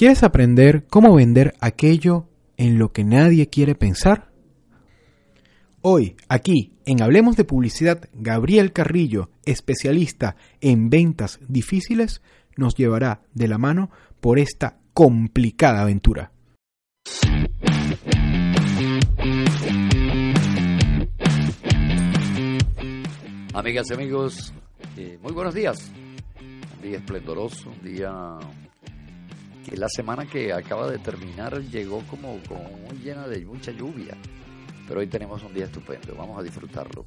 ¿Quieres aprender cómo vender aquello en lo que nadie quiere pensar? Hoy, aquí, en Hablemos de Publicidad, Gabriel Carrillo, especialista en ventas difíciles, nos llevará de la mano por esta complicada aventura. Amigas y amigos, eh, muy buenos días. Un día esplendoroso, un día que la semana que acaba de terminar llegó como, como muy llena de mucha lluvia. Pero hoy tenemos un día estupendo, vamos a disfrutarlo.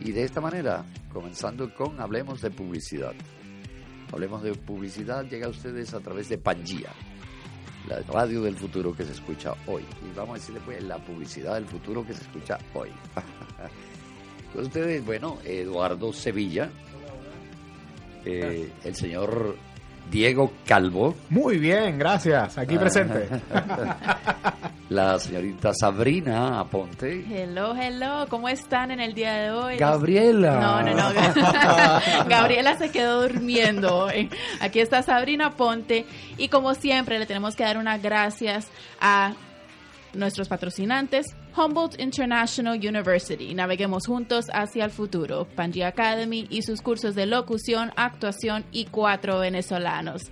Y de esta manera, comenzando con Hablemos de Publicidad. Hablemos de Publicidad llega a ustedes a través de Pangía, la radio del futuro que se escucha hoy. Y vamos a decirle pues la publicidad del futuro que se escucha hoy. Ustedes, bueno, Eduardo Sevilla, eh, el señor Diego Calvo. Muy bien, gracias. Aquí presente. La señorita Sabrina Aponte. Hello, hello. ¿Cómo están en el día de hoy? Gabriela. No, no, no. Gabriela se quedó durmiendo hoy. Aquí está Sabrina Aponte. Y como siempre, le tenemos que dar unas gracias a nuestros patrocinantes, Humboldt International University. Naveguemos juntos hacia el futuro. Pangea Academy y sus cursos de locución, actuación y cuatro venezolanos.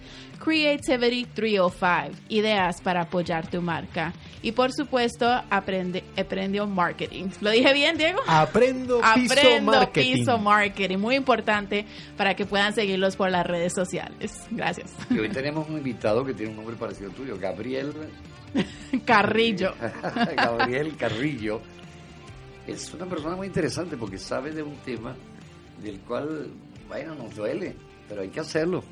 Creativity 305. Ideas para apoyar tu marca. Y por supuesto, aprende, Aprendió Marketing. ¿Lo dije bien, Diego? Aprendo Piso Aprendo Marketing. Piso Marketing. Muy importante para que puedan seguirlos por las redes sociales. Gracias. Y hoy tenemos un invitado que tiene un nombre parecido al tuyo, Gabriel. Carrillo. Gabriel Carrillo. Es una persona muy interesante porque sabe de un tema del cual, bueno, nos duele, pero hay que hacerlo.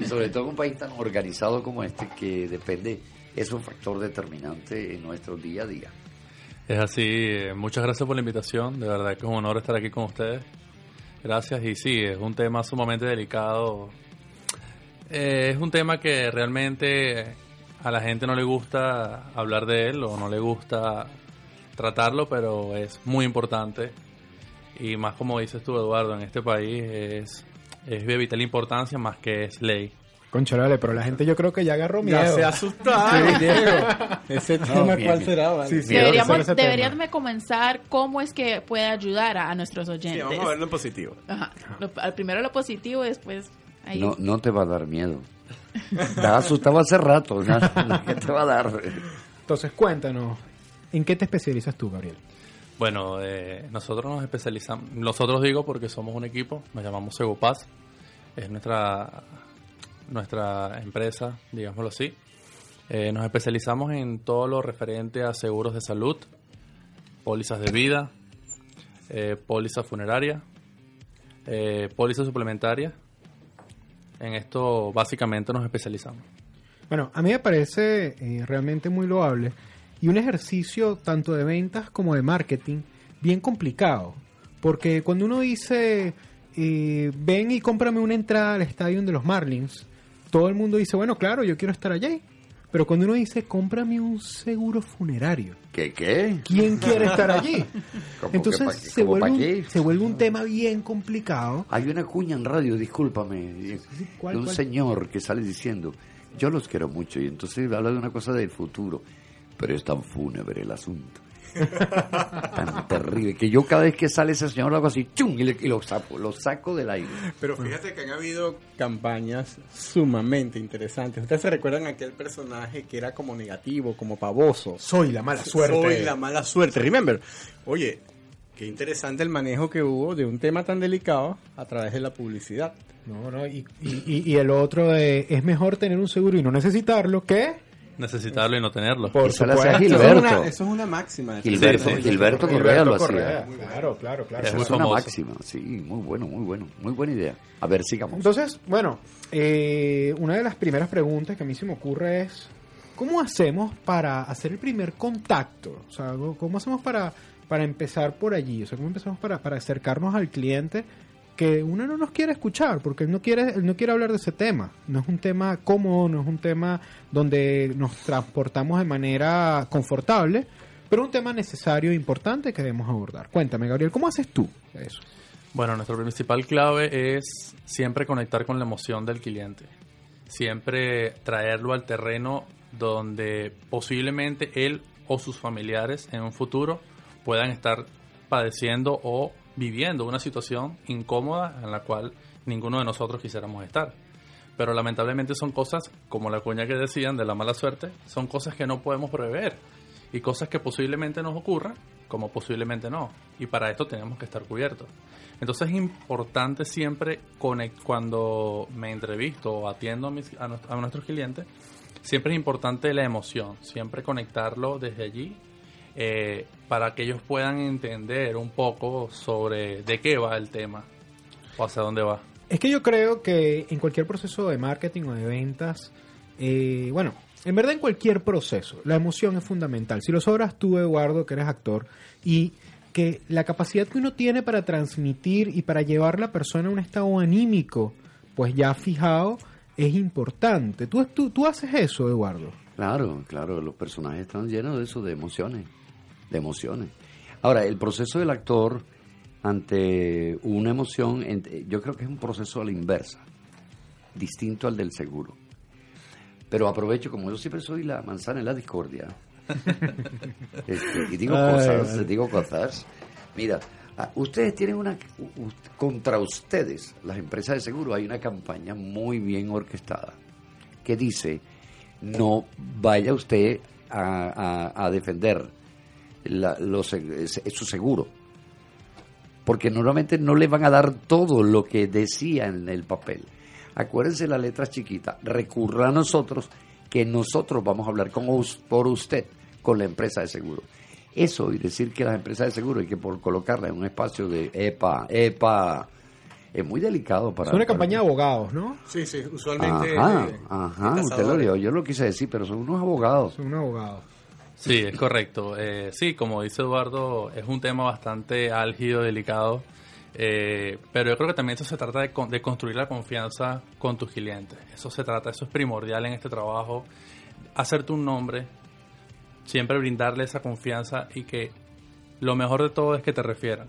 y sobre todo en un país tan organizado como este que depende, es un factor determinante en nuestro día a día. Es así, muchas gracias por la invitación, de verdad que es un honor estar aquí con ustedes. Gracias y sí, es un tema sumamente delicado. Eh, es un tema que realmente a la gente no le gusta hablar de él o no le gusta tratarlo, pero es muy importante. Y más como dices tú, Eduardo, en este país es, es de vital importancia más que es ley. Concha, vale, pero la gente yo creo que ya agarró miedo. Ya se asustaron, Diego. Ese tema, bien, ¿cuál bien. será? vale? Sí, sí. Deberíamos, deberíamos tema. comenzar cómo es que puede ayudar a, a nuestros Sí, oyentes. vamos a verlo en positivo. Ajá. Lo- al primero lo positivo, después ahí. No, no te va a dar miedo. Estaba asustado hace rato. ¿no? ¿Qué te va a dar? Entonces, cuéntanos, ¿en qué te especializas tú, Gabriel? Bueno, eh, nosotros nos especializamos, nosotros digo porque somos un equipo, nos llamamos Segopaz, es nuestra, nuestra empresa, digámoslo así. Eh, nos especializamos en todo lo referente a seguros de salud, pólizas de vida, eh, póliza funeraria, eh, póliza suplementaria. En esto básicamente nos especializamos. Bueno, a mí me parece eh, realmente muy loable y un ejercicio tanto de ventas como de marketing bien complicado. Porque cuando uno dice, eh, ven y cómprame una entrada al estadio de los Marlins, todo el mundo dice, bueno, claro, yo quiero estar allí. Pero cuando uno dice, cómprame un seguro funerario, ¿Qué qué? ¿quién quiere estar allí? ¿Cómo que Entonces se, ¿Cómo pa' vuelve un, se vuelve un tema bien complicado. Hay una cuña en radio, discúlpame, ¿cuál, de un cuál? señor que sale diciendo, yo los quiero mucho, y entonces habla de una cosa del futuro, pero es tan fúnebre el asunto. Tan terrible, que yo cada vez que sale ese señor lo hago así, ¡chum! y, le- y lo saco, lo saco del aire. Pero fíjate que han habido campañas sumamente interesantes. ¿Ustedes se recuerdan aquel personaje que era como negativo, como pavoso? Soy la mala suerte. Soy la mala suerte. Remember, oye, qué interesante el manejo que hubo de un tema tan delicado a través de la publicidad. No, no, y, y, y- y el otro de, es mejor tener un seguro y no necesitarlo que necesitarlo y no tenerlo. Por supuesto. Eso es, Gilberto. una, eso es una máxima. Gilberto, Sí, sí. Gilberto Correa lo Correa, hacía. Claro, claro, claro. Es es una máxima, sí, muy bueno, muy bueno, muy buena idea. A ver, sigamos. Entonces, bueno, eh, una de las primeras preguntas que a mí se me ocurre es, ¿cómo hacemos para hacer el primer contacto? O sea, ¿cómo hacemos para, para empezar por allí? O sea, ¿cómo empezamos para, para acercarnos al cliente que uno no nos quiere escuchar? Porque él no quiere, él no quiere hablar de ese tema. No es un tema cómodo, no es un tema donde nos transportamos de manera confortable, pero un tema necesario e importante que debemos abordar. Cuéntame, Gabriel, ¿cómo haces tú eso? Bueno, nuestra principal clave es siempre conectar con la emoción del cliente. Siempre traerlo al terreno donde posiblemente él o sus familiares en un futuro puedan estar padeciendo o viviendo una situación incómoda en la cual ninguno de nosotros quisiéramos estar. Pero lamentablemente son cosas, como la cuña que decían de la mala suerte, son cosas que no podemos prever y cosas que posiblemente nos ocurran como posiblemente no. Y para esto tenemos que estar cubiertos. Entonces es importante siempre cuando me entrevisto o atiendo a, a nuestros clientes, siempre es importante la emoción, siempre conectarlo desde allí eh, para que ellos puedan entender un poco sobre de qué va el tema o hacia dónde va. Es que yo creo que en cualquier proceso de marketing o de ventas, eh, bueno, en verdad en cualquier proceso, la emoción es fundamental. Si lo sobras tú, Eduardo, que eres actor, y que la capacidad que uno tiene para transmitir y para llevar a la persona a un estado anímico, pues ya fijado, es importante. ¿Tú, tú, tú haces eso, Eduardo? Claro, claro, los personajes están llenos de eso, de emociones, de emociones. Ahora, el proceso del actor ante una emoción, yo creo que es un proceso a la inversa, distinto al del seguro. Pero aprovecho, como yo siempre soy la manzana en la discordia, este, y digo Ay, cosas, ay. digo cosas. Mira, ah, ustedes tienen una, contra ustedes, las empresas de seguro, hay una campaña muy bien orquestada que dice, no vaya usted a, a- a defender la- los- eh, su seguro, porque normalmente no le van a dar todo lo que decía en el papel. Acuérdense las letras chiquitas, recurra a nosotros, que nosotros vamos a hablar con por usted, con la empresa de seguro. Eso y decir que las empresas de seguro hay que por colocarla en un espacio de EPA, EPA, es muy delicado para... Es una para- campaña de abogados, ¿no? Sí, sí, usualmente. Ajá, eh, ajá, usted lo dijo, yo lo quise decir, pero son unos abogados. Son abogados. Sí, es correcto. Eh, sí, como dice Eduardo, es un tema bastante álgido, delicado, eh, pero yo creo que también eso se trata de, de construir la confianza con tus clientes. Eso se trata, eso es primordial en este trabajo, hacerte un nombre, siempre brindarle esa confianza y que lo mejor de todo es que te refieran.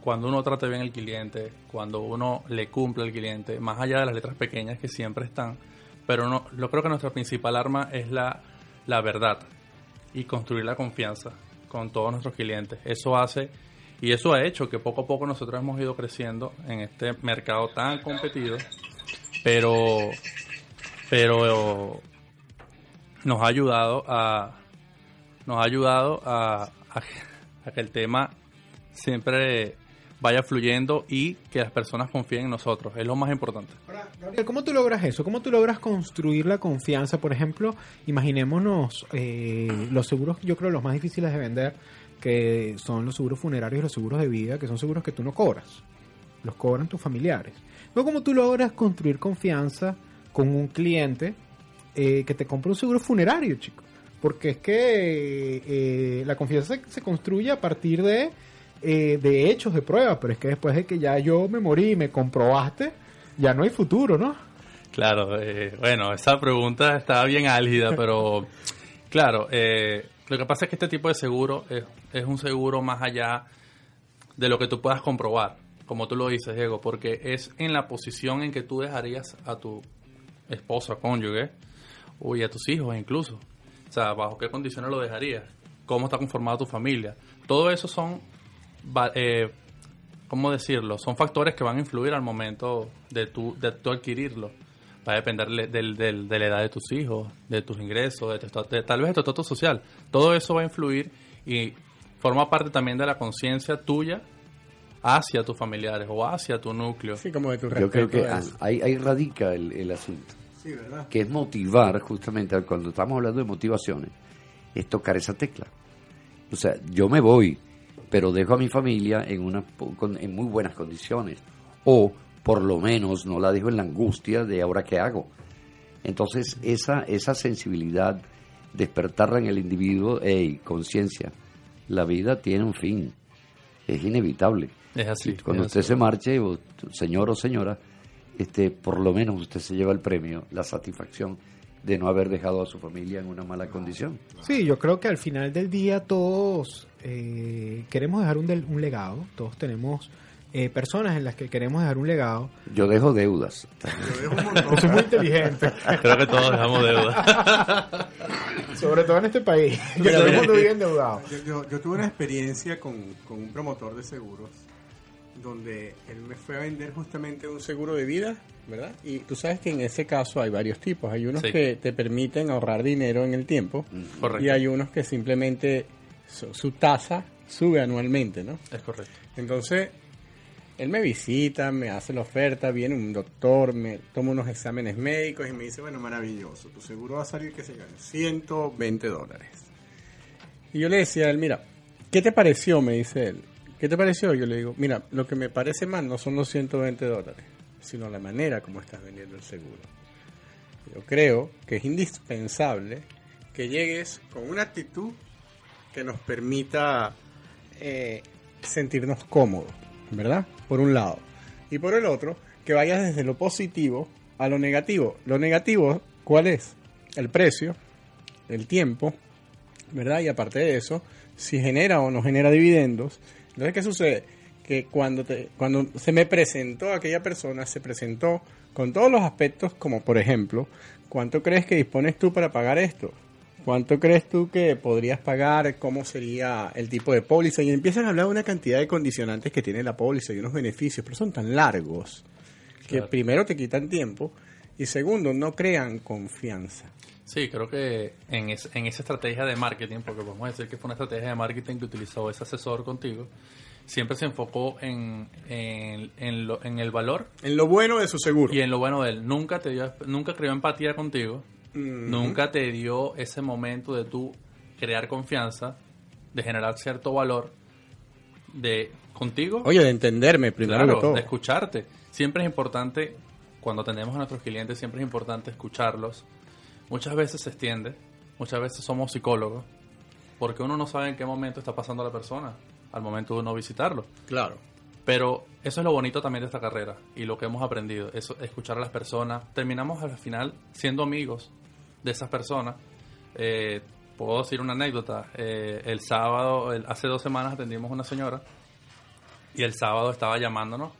Cuando uno trate bien al cliente, cuando uno le cumple al cliente, más allá de las letras pequeñas que siempre están, pero no, yo creo que nuestra principal arma es la, la verdad y construir la confianza con todos nuestros clientes. Eso hace y eso ha hecho que poco a poco nosotros hemos ido creciendo en este mercado tan competido, pero pero nos ha ayudado a nos ha ayudado a, a que- a que el tema siempre vaya fluyendo y que las personas confíen en nosotros. Es lo más importante. Ahora, Gabriel, ¿cómo tú logras eso? ¿Cómo tú logras construir la confianza? Por ejemplo, imaginémonos eh, los seguros, yo creo los más difíciles de vender, que son los seguros funerarios y los seguros de vida, que son seguros que tú no cobras, los cobran tus familiares. ¿cómo tú logras construir confianza con un cliente eh, que te compra un seguro funerario, chico? Porque es que eh, la confianza se construye a partir de, eh, de hechos, de pruebas, pero es que después de que ya yo me morí y me comprobaste, ya no hay futuro, ¿no? Claro, eh, bueno, esa pregunta está bien álgida, pero claro, eh, lo que pasa es que este tipo de seguro es, es un seguro más allá de lo que tú puedas comprobar, como tú lo dices, Diego, porque es en la posición en que tú dejarías a tu esposa, cónyuge, o y a tus hijos incluso. O sea, bajo qué condiciones lo dejarías, cómo está conformada tu familia. Todo eso son, eh, ¿cómo decirlo? Son factores que van a influir al momento de tu, de tu adquirirlo. Va a depender del- de la edad de tus hijos, de tus ingresos, de, de- tal vez de tu estatus social. Todo eso va a influir y forma parte también de la conciencia tuya hacia tus familiares o hacia tu núcleo. Sí, como de tu Yo creo que ah, ahí radica el, el asunto. Sí, ¿verdad? que es motivar justamente cuando estamos hablando de motivaciones, es tocar esa tecla. O sea, yo me voy, pero dejo a mi familia en, una, en muy buenas condiciones. O por lo menos no la dejo en la angustia de ahora qué hago. Entonces, esa, esa sensibilidad, despertarla en el individuo, hey, conciencia, la vida tiene un fin, es inevitable. Es así. Cuando es usted así. se marche, señor o señora, este, por lo menos usted se lleva el premio, la satisfacción de no haber dejado a su familia en una mala condición. Sí, yo creo que al final del día todos eh, queremos dejar un, del- un legado, todos tenemos eh, personas en las que queremos dejar un legado. Yo dejo deudas. Yo dejo un montón. Eso es muy inteligente, Creo que todos dejamos deuda. sobre todo en este país, todo el mundo vive endeudado. Yo, yo- yo tuve una experiencia con, con un promotor de seguros donde él me fue a vender justamente un seguro de vida, ¿verdad? Y tú sabes que en ese caso hay varios tipos. Hay unos Sí. que te permiten ahorrar dinero en el tiempo Correcto. y hay unos que simplemente su, su tasa sube anualmente, ¿no? Es correcto. Entonces, él me visita, me hace la oferta, viene un doctor, me toma unos exámenes médicos y me dice, bueno, maravilloso, tu seguro va a salir, que se gane 120 dólares. Y yo le decía a él, mira, ¿qué te pareció? Me dice él. ¿Qué te pareció? Yo le digo, mira, lo que me parece mal no son los 120 dólares, sino la manera como estás vendiendo el seguro. Yo creo que es indispensable que llegues con una actitud que nos permita eh, sentirnos cómodos, ¿verdad? Por un lado. Y por el otro, que vayas desde lo positivo a lo negativo. Lo negativo, ¿cuál es? El precio, el tiempo, ¿verdad? Y aparte de eso, si genera o no genera dividendos. Entonces, ¿qué sucede? Que cuando, te, cuando se me presentó aquella persona, se presentó con todos los aspectos, como por ejemplo, ¿cuánto crees que dispones tú para pagar esto? ¿Cuánto crees tú que podrías pagar? ¿Cómo sería el tipo de póliza? Y empiezan a hablar de una cantidad de condicionantes que tiene la póliza y unos beneficios, pero son tan largos que Claro. primero te quitan tiempo y segundo no crean confianza. Sí, creo que en, es- en esa estrategia de marketing, porque podemos decir que fue una estrategia de marketing que utilizó ese asesor contigo, siempre se enfocó en, en, en lo- en el valor En lo bueno de su seguro. y en lo bueno de él. Nunca te dio, nunca creó empatía contigo, Mm. nunca te dio ese momento de tú crear confianza, de generar cierto valor de contigo. Oye, de entenderme primero Claro, que todo. de escucharte. Siempre es importante, cuando tenemos a nuestros clientes, siempre es importante escucharlos. Muchas veces se extiende, muchas veces somos psicólogos, porque uno no sabe en qué momento está pasando la persona al momento de uno visitarlo. Claro. Pero eso es lo bonito también de esta carrera y lo que hemos aprendido, eso, escuchar a las personas. Terminamos al final siendo amigos de esas personas. Eh, puedo decir una anécdota. Eh, el sábado, el- hace dos semanas atendimos a una señora y el sábado estaba llamándonos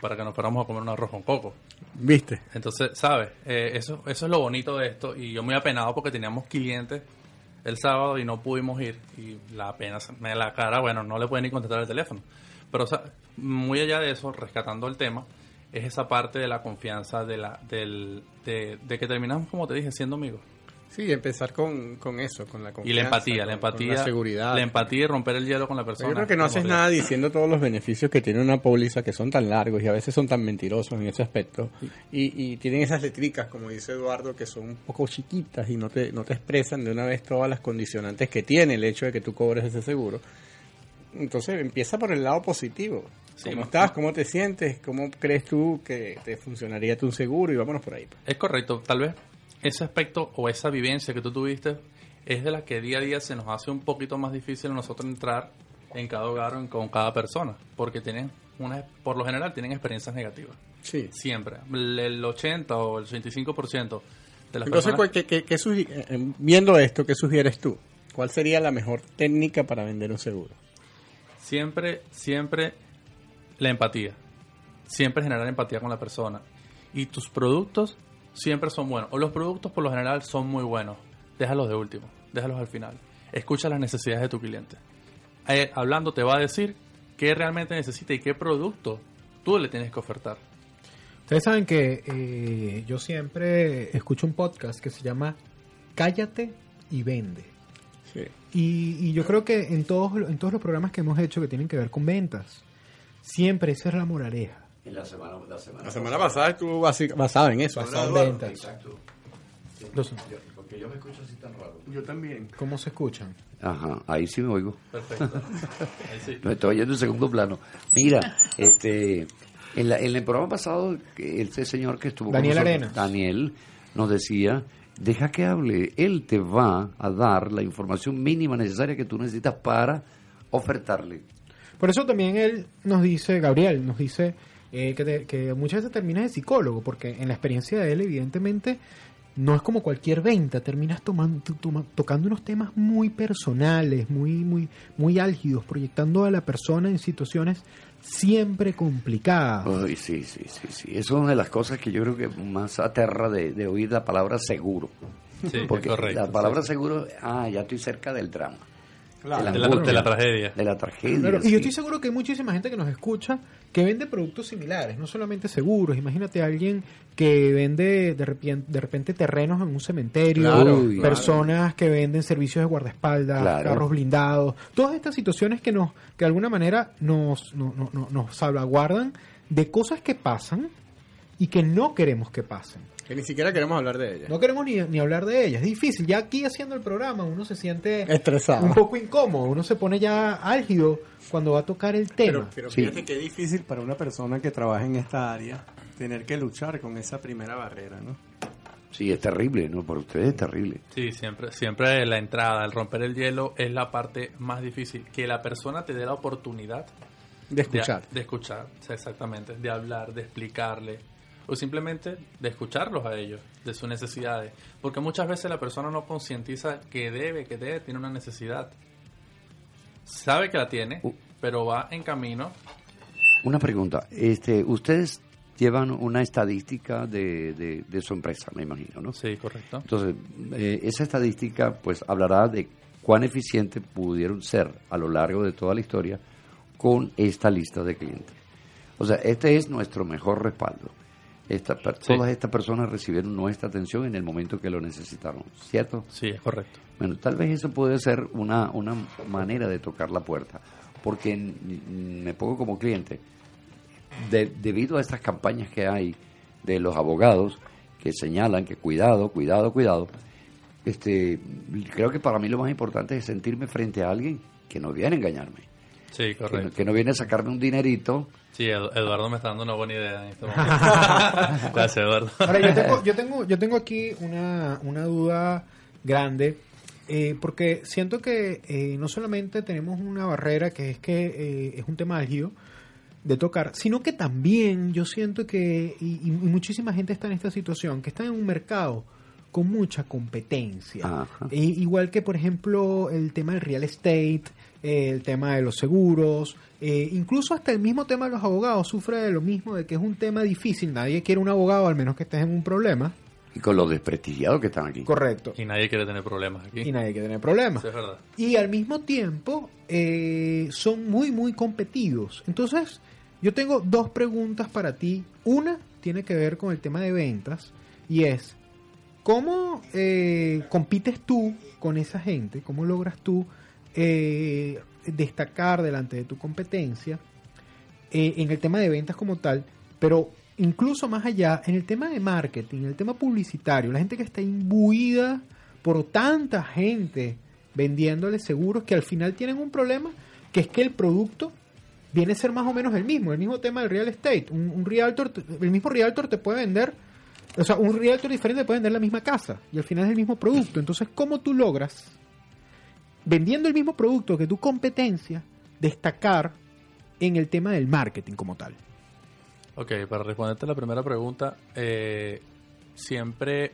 para que nos fuéramos a comer un arroz con coco. ¿Viste? Entonces, ¿sabes? Eh, eso, eso es lo bonito de esto. Y yo muy apenado porque teníamos clientes el sábado y no pudimos ir. Y la pena me la cara, bueno, no le pueden ni contestar el teléfono. Pero, o sea, muy allá de eso, rescatando el tema, es esa parte de la confianza, de, la, del, de, de que terminamos, como te dije, siendo amigos. Sí, empezar con, con eso, con la confianza. Y la empatía, con- la con empatía. la seguridad. La empatía y romper el hielo con la persona. Yo creo que no haces nada diciendo todos los beneficios que tiene una póliza que son tan largos y a veces son tan mentirosos en ese aspecto. Y, y tienen esas letricas, como dice Eduardo, que son un poco chiquitas y no te, no te expresan de una vez todas las condicionantes que tiene el hecho de que tú cobres ese seguro. Entonces empieza por el lado positivo. Sí, ¿Cómo estás? ¿Cómo te sientes? ¿Cómo crees tú que te funcionaría tu seguro? Y vámonos por ahí. Es correcto. Tal vez ese aspecto o esa vivencia que tú tuviste es de la que día a día se nos hace un poquito más difícil a nosotros entrar en cada hogar o en- con cada persona. Porque tienen una, por lo general tienen experiencias negativas. Sí. Siempre. El, el 80 o el 85% de las Entonces, personas... ¿cuál- qué- qué- qué eh, eh, viendo esto, ¿qué sugieres tú? ¿Cuál sería la mejor técnica para vender un seguro? Siempre, siempre la empatía. Siempre generar empatía con la persona. Y tus productos siempre son buenos. O los productos por lo general son muy buenos. Déjalos de último. Déjalos al final. Escucha las necesidades de tu cliente. Eh, hablando te va a decir qué realmente necesita y qué producto tú le tienes que ofertar. Ustedes saben que eh, yo siempre escucho un podcast que se llama Cállate y Vende. Sí. Y, y yo creo que en todos, en todos los programas que hemos hecho que tienen que ver con ventas, siempre esa es la moraleja. En la semana, la semana, La semana pasada estuvo basada en eso. Basada ¿verdad, en ventas. Exacto. Entonces, Porque yo me escucho así tan raro. Yo también. ¿Cómo se escuchan? Ajá, ahí sí me oigo. Perfecto. Ahí sí. Me estoy oyendo en segundo plano. Mira, este, en, la- en el programa pasado, que este señor que estuvo Daniel nosotros, Arenas. Daniel, nos decía, deja que hable, él te va a dar la información mínima necesaria que tú necesitas para ofertarle. Por eso también él nos dice, Gabriel, nos dice eh, que, te- que muchas veces terminas de psicólogo, porque en la experiencia de él, evidentemente, no es como cualquier venta, terminas tomando, tocando unos temas muy personales, muy, muy, muy álgidos, proyectando a la persona en situaciones siempre complicadas. Ay, sí, sí, sí, sí. Eso es una de las cosas que yo creo que más aterra de, de oír la palabra seguro. Sí, Porque correcto. la palabra seguro, ah, ya estoy cerca del drama. Claro. de, la, angustia, de la tragedia. de la tragedia. Claro, y sí. yo estoy seguro que hay muchísima gente que nos escucha que vende productos similares, no solamente seguros. Imagínate a alguien que vende de repente, de repente terrenos en un cementerio, Claro, Uy, personas que venden servicios de guardaespaldas, Claro. carros blindados, todas estas situaciones que nos, que de alguna manera nos, no- no- no- nos salvaguardan de cosas que pasan y que no queremos que pasen. Que ni siquiera queremos hablar de ella. No queremos ni, ni hablar de ellas. Es difícil. Ya aquí haciendo el programa uno se siente Estresado. un poco incómodo. Uno se pone ya álgido cuando va a tocar el tema. Pero, pero Sí. fíjate qué difícil para una persona que trabaja en esta área tener que luchar con esa primera barrera, ¿no? Sí, es terrible, ¿no? Para ustedes es terrible. Sí, siempre, siempre la entrada, el romper el hielo es la parte más difícil. Que la persona te dé la oportunidad De escuchar. De, de escuchar, exactamente. De hablar, de explicarle. O simplemente de escucharlos a ellos, de sus necesidades. Porque muchas veces la persona no concientiza que debe, que debe, tiene una necesidad. Sabe que la tiene, Uh. pero va en camino. Una pregunta. Este, ustedes llevan una estadística de, de, de su empresa, me imagino, ¿no? Sí, correcto. Entonces, eh, esa estadística pues hablará de cuán eficiente pudieron ser a lo largo de toda la historia con esta lista de clientes. O sea, este es nuestro mejor respaldo. Esta, per- Sí. Todas estas personas recibieron nuestra atención en el momento que lo necesitaron, ¿cierto? Sí, es correcto. Bueno, tal vez eso puede ser una, una manera de tocar la puerta, porque me pongo como cliente, de- debido a estas campañas que hay de los abogados que señalan que cuidado, cuidado, cuidado, este, creo que para mí lo más importante es sentirme frente a alguien que no viene a engañarme, Sí, que no, correcto. que no viene a sacarme un dinerito. Sí, Edu- Eduardo me está dando una buena idea en este momento. Gracias, Eduardo. Ahora, yo tengo, yo tengo, yo tengo aquí una, una duda grande, eh, porque siento que eh, no solamente tenemos una barrera que es que eh, es un tema álgido de tocar, sino que también yo siento que, y, y muchísima gente está en esta situación, que está en un mercado con mucha competencia. Ajá. E- igual que, por ejemplo, el tema del real estate, eh, el tema de los seguros, eh, incluso hasta el mismo tema de los abogados sufre de lo mismo, de que es un tema difícil. Nadie quiere un abogado, al menos que estés en un problema. Y con los desprestigiados que están aquí. Correcto. Y nadie quiere tener problemas aquí. Y nadie quiere tener problemas. Sí, es verdad. Y al mismo tiempo eh, son muy, muy competidos. Entonces, yo tengo dos preguntas para ti. Una tiene que ver con el tema de ventas y es, ¿cómo eh, compites tú con esa gente? ¿Cómo logras tú eh, destacar delante de tu competencia eh, en el tema de ventas como tal? Pero incluso más allá, en el tema de marketing, en el tema publicitario, la gente que está imbuida por tanta gente vendiéndole seguros que al final tienen un problema, que es que el producto viene a ser más o menos el mismo, el mismo tema del real estate. Un, un realtor, el mismo realtor te puede vender, o sea, un realtor diferente te puede vender la misma casa y al final es el mismo producto. Entonces, ¿cómo tú logras, vendiendo el mismo producto que tu competencia, destacar en el tema del marketing como tal? Ok, para responderte la primera pregunta, eh, siempre,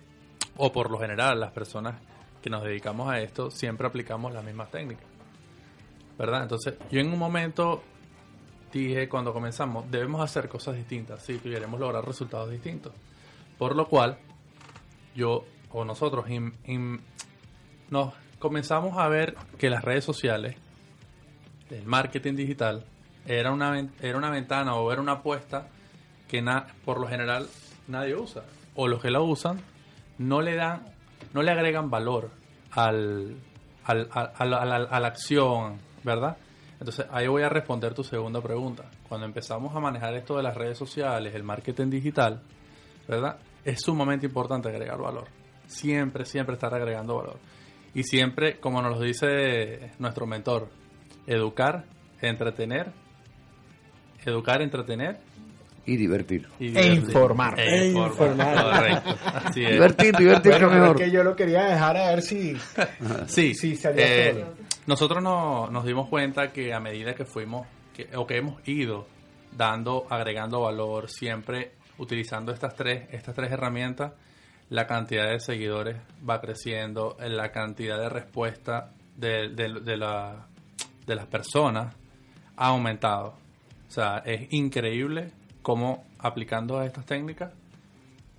o por lo general, las personas que nos dedicamos a esto, siempre aplicamos las mismas técnicas. ¿Verdad? Entonces, yo en un momento dije, cuando comenzamos, debemos hacer cosas distintas si queremos lograr resultados distintos. Por lo cual, yo o nosotros im- im- nos comenzamos a ver que las redes sociales, el marketing digital, era una, era una ventana o era una apuesta que por lo general nadie usa. O los que la usan no le dan, no le agregan valor al, al- al- a la acción, ¿verdad? Entonces ahí voy a responder tu segunda pregunta. Cuando empezamos a manejar esto de las redes sociales, el marketing digital, ¿verdad? Es sumamente importante agregar valor. siempre, siempre estar agregando valor. Y siempre, como nos lo dice nuestro mentor, educar, entretener, educar, entretener Y divertir. y E informar. E E informar. informar. Correcto. Así es. Divertir, divertir, Bueno, que mejor. es que yo lo quería dejar a ver si... Sí, Sí, salió eh, nosotros no- nos dimos cuenta que a medida que fuimos, que, o que hemos ido dando, agregando valor, siempre utilizando estas tres, estas tres herramientas, la cantidad de seguidores va creciendo, la cantidad de respuesta de, de- de la- de las personas ha aumentado. O sea, es increíble cómo aplicando estas técnicas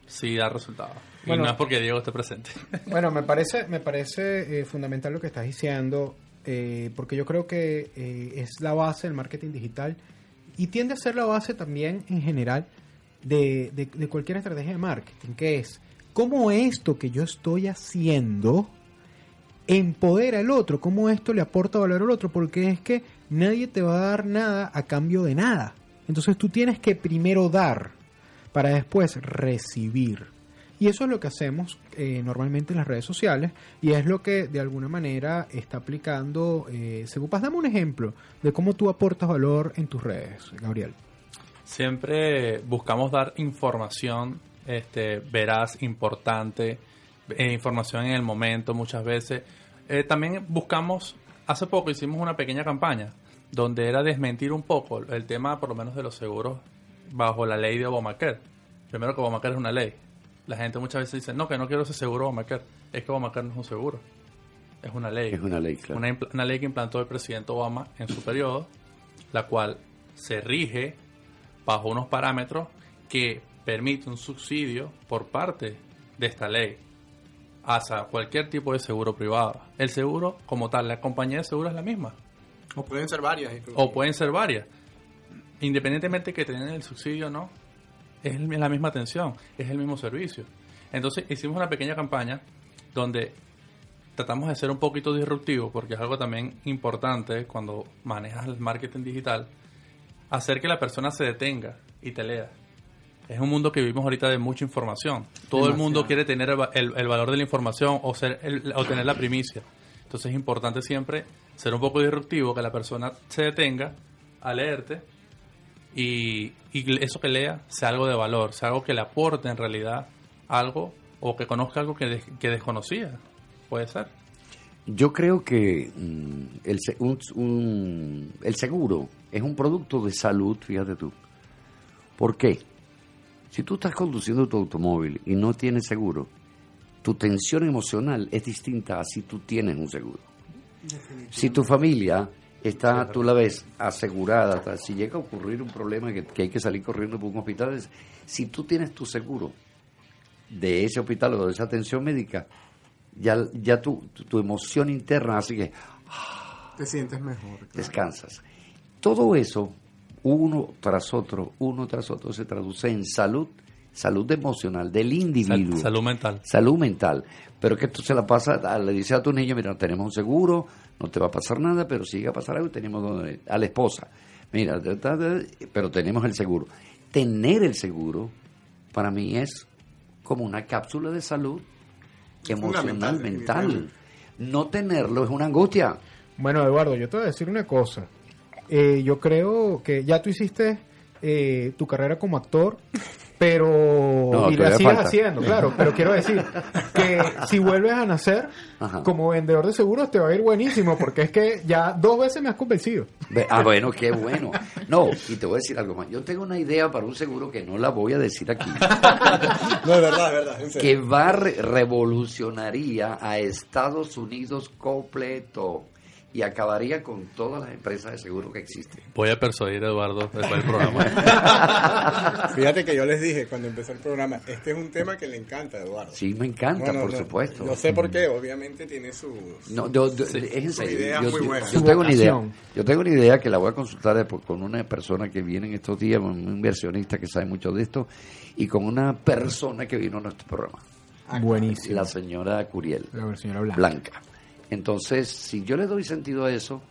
sí da resultados. Bueno. y no es porque Diego esté presente. Bueno, me parece, me parece eh, fundamental lo que estás diciendo, eh, porque yo creo que eh, es la base del marketing digital y tiende a ser la base también en general de, de- de cualquier estrategia de marketing, que es cómo esto que yo estoy haciendo empodera al otro, cómo esto le aporta valor al otro, porque es que nadie te va a dar nada a cambio de nada. Entonces tú tienes que primero dar para después recibir. Y eso es lo que hacemos eh, normalmente en las redes sociales y es lo que de alguna manera está aplicando eh. Dame un ejemplo de cómo tú aportas valor en tus redes, Gabriel. Siempre buscamos dar información este, veraz, importante, eh, información en el momento muchas veces. Eh, también buscamos, hace poco hicimos una pequeña campaña donde era desmentir un poco el tema por lo menos de los seguros bajo la ley de Obamacare. Primero que Obamacare es una ley. La gente muchas veces dice, no, que no quiero ese seguro Obamacare. Es que Obamacare no es un seguro, es una ley. Es una ley, claro. Una, una ley que implantó el presidente Obama en su periodo, la cual se rige bajo unos parámetros que permite un subsidio por parte de esta ley hacia cualquier tipo de seguro privado. El seguro, como tal, la compañía de seguro es la misma, O pueden ser varias. incluso. o pueden ser varias. Independientemente que tengan el subsidio o no, es la misma atención, es el mismo servicio. Entonces hicimos una pequeña campaña donde tratamos de ser un poquito disruptivos, porque es algo también importante cuando manejas el marketing digital, hacer que la persona se detenga y te lea. Es un mundo que vivimos ahorita de mucha información. Todo el mundo quiere tener el, va- el- el valor de la información o, ser el- o tener la primicia. Entonces es importante siempre ser un poco disruptivo, que la persona se detenga a leerte y, y eso que lea sea algo de valor, sea algo que le aporte en realidad algo o que conozca algo que, des- que desconocía. Puede ser. Yo creo que mm, el, se- un- un- el seguro es un producto de salud, fíjate tú. ¿Por qué? Si tú estás conduciendo tu automóvil y no tienes seguro, tu tensión emocional es distinta a si tú tienes un seguro. Si tu familia está, tú la ves asegurada, hasta si llega a ocurrir un problema que, que hay que salir corriendo por un hospital, es- si tú tienes tu seguro de ese hospital o de esa atención médica, ya, ya tu, tu, tu emoción interna así que Te sientes mejor. claro. descansas. Todo eso, uno tras otro, uno tras otro, se traduce en salud, salud emocional del Sal- individuo. salud mental. Salud mental. Pero que tú se la pasas, a- le dices a tu niño, mira, tenemos un seguro, no te va a pasar nada, pero si llega a pasar algo, tenemos donde- a la esposa. Mira, ta, ta, ta, pero tenemos el seguro. Tener el seguro, para mí, es como una cápsula de salud emocional, mental. No tenerlo es una angustia. Bueno, Eduardo, yo te voy a decir una cosa. Eh, yo creo que ya tú hiciste eh, tu carrera como actor, pero No, y la sigues falta. haciendo, claro. Pero quiero decir que si vuelves a nacer Ajá. como vendedor de seguros te va a ir buenísimo, porque es que ya dos veces me has convencido. Ve- Ah, bueno, qué bueno. No, y te voy a decir algo más. Yo tengo una idea para un seguro que no la voy a decir aquí. No, es verdad, es verdad. en serio. que va re- revolucionaría a Estados Unidos completo y acabaría con todas las empresas de seguro que existen. Voy a persuadir a Eduardo después del programa. Fíjate que yo les dije cuando empezó el programa, este es un tema que le encanta a Eduardo. Sí, me encanta, No, no, por no, supuesto. Yo sé por qué, obviamente tiene sus... No, yo- yo- es en Su serio. idea Yo, muy buena. yo Su tengo una idea. Yo tengo una idea que la voy a consultar después con una persona que viene en estos días, un inversionista que sabe mucho de esto, y con una persona que vino a nuestro programa, Buenísimo. la señora Curiel. La señora Blanca. blanca. Entonces, si yo le doy sentido a eso,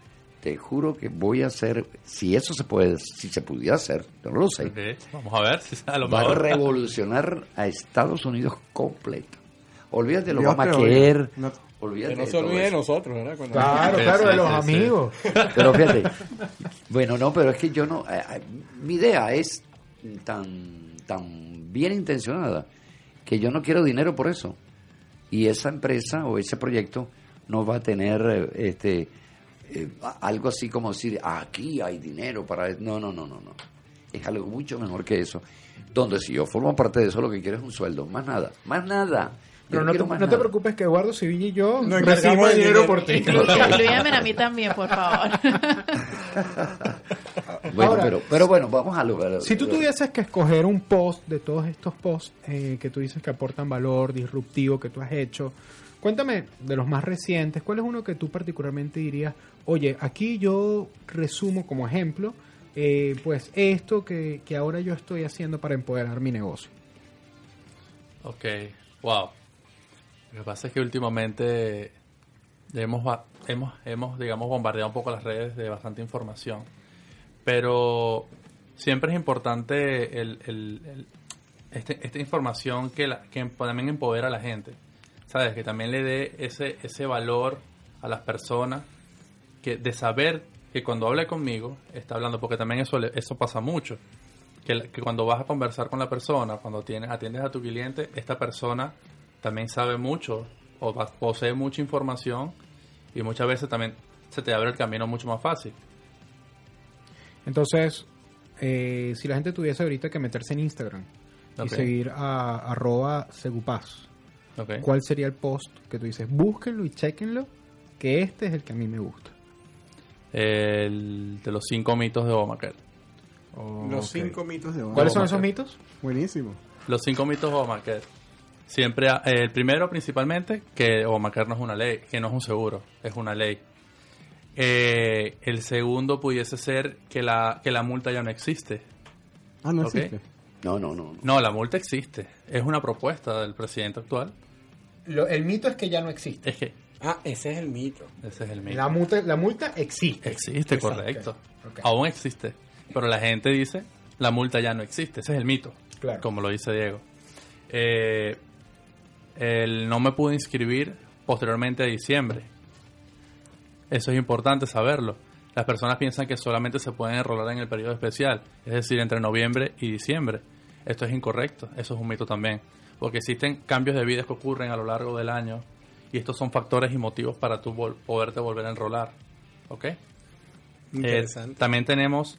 te juro que voy a hacer, si eso se puede, si se pudiera hacer, yo no lo sé, Ok, Vamos a ver si a lo va a mejor. revolucionar a Estados Unidos completo. Olvídate de Dios te Obamacare. oiga. No- olvídate Que no de se olvide de nosotros, ¿verdad? Cuando- Claro, Sí, claro, de sí, los sí, sí. amigos. Pero fíjate, bueno, no, pero es que yo no, eh, eh, mi idea es tan, tan bien intencionada que yo no quiero dinero por eso. Y esa empresa o ese proyecto no va a tener eh, este eh, algo así como decir, aquí hay dinero para... No, no, no, no, no. Es algo mucho mejor que eso. Donde si yo formo parte de eso, lo que quiero es un sueldo, más nada, más nada. Pero no te, no preocupes que Eduardo Sevilla y yo Nos recibimos dinero dinero. por ti. Inclu- Inclúyame a mí también, por favor. Bueno, Ahora, pero, pero bueno, vamos a lo Si tú tuvieses que escoger un post de todos estos posts eh, que tú dices que aportan valor, disruptivo, que tú has hecho, cuéntame de los más recientes, ¿cuál es uno que tú particularmente dirías, oye, aquí yo resumo como ejemplo, eh, pues esto que, que ahora yo estoy haciendo para empoderar mi negocio? Ok, wow. Lo que pasa es que últimamente hemos, hemos, hemos, digamos, bombardeado un poco las redes de bastante información. Pero siempre es importante el, el- el- este- esta información que, la- que también empodera a la gente. ¿Sabes? Que también le dé ese, ese valor a las personas que de saber que cuando habla conmigo está hablando, porque también eso, eso pasa mucho que, que cuando vas a conversar con la persona, cuando tienes, atiendes a tu cliente, esta persona también sabe mucho o posee mucha información y muchas veces también se te abre el camino mucho más fácil. Entonces, eh, si la gente tuviese ahorita que meterse en Instagram y seguir a arroba segupaz, ¿cuál sería el post que tú dices? Búsquenlo y chequenlo, que este es el que a mí me gusta. El de los cinco mitos de Obamacare. Los cinco mitos de Obama. ¿Cuáles son esos mitos? Buenísimo. Los cinco mitos de Obamacare. Siempre, eh, el primero principalmente, que Obamacare no es una ley, que no es un seguro, es una ley. Eh, el segundo pudiese ser que la, que la multa ya no existe. Ah, no existe. No, no, no. no. No, la multa existe. Es una propuesta del presidente actual. El mito es que ya no existe. Es que Ah, ese es el mito. ese es el mito. La multa, la multa existe. Existe, Exacto. correcto. Ok. Aún existe. Pero la gente dice, la multa ya no existe. Ese es el mito. Claro. Como lo dice Diego. Eh, el no me pude inscribir posteriormente a diciembre. Eso es importante saberlo. Las personas piensan que solamente se pueden enrolar en el periodo especial, es decir, entre noviembre y diciembre. Esto es incorrecto, eso es un mito también, porque existen cambios de vida que ocurren a lo largo del año y estos son factores y motivos para tú vol- poderte volver a enrolar. ¿Ok? Interesante. Eh, también tenemos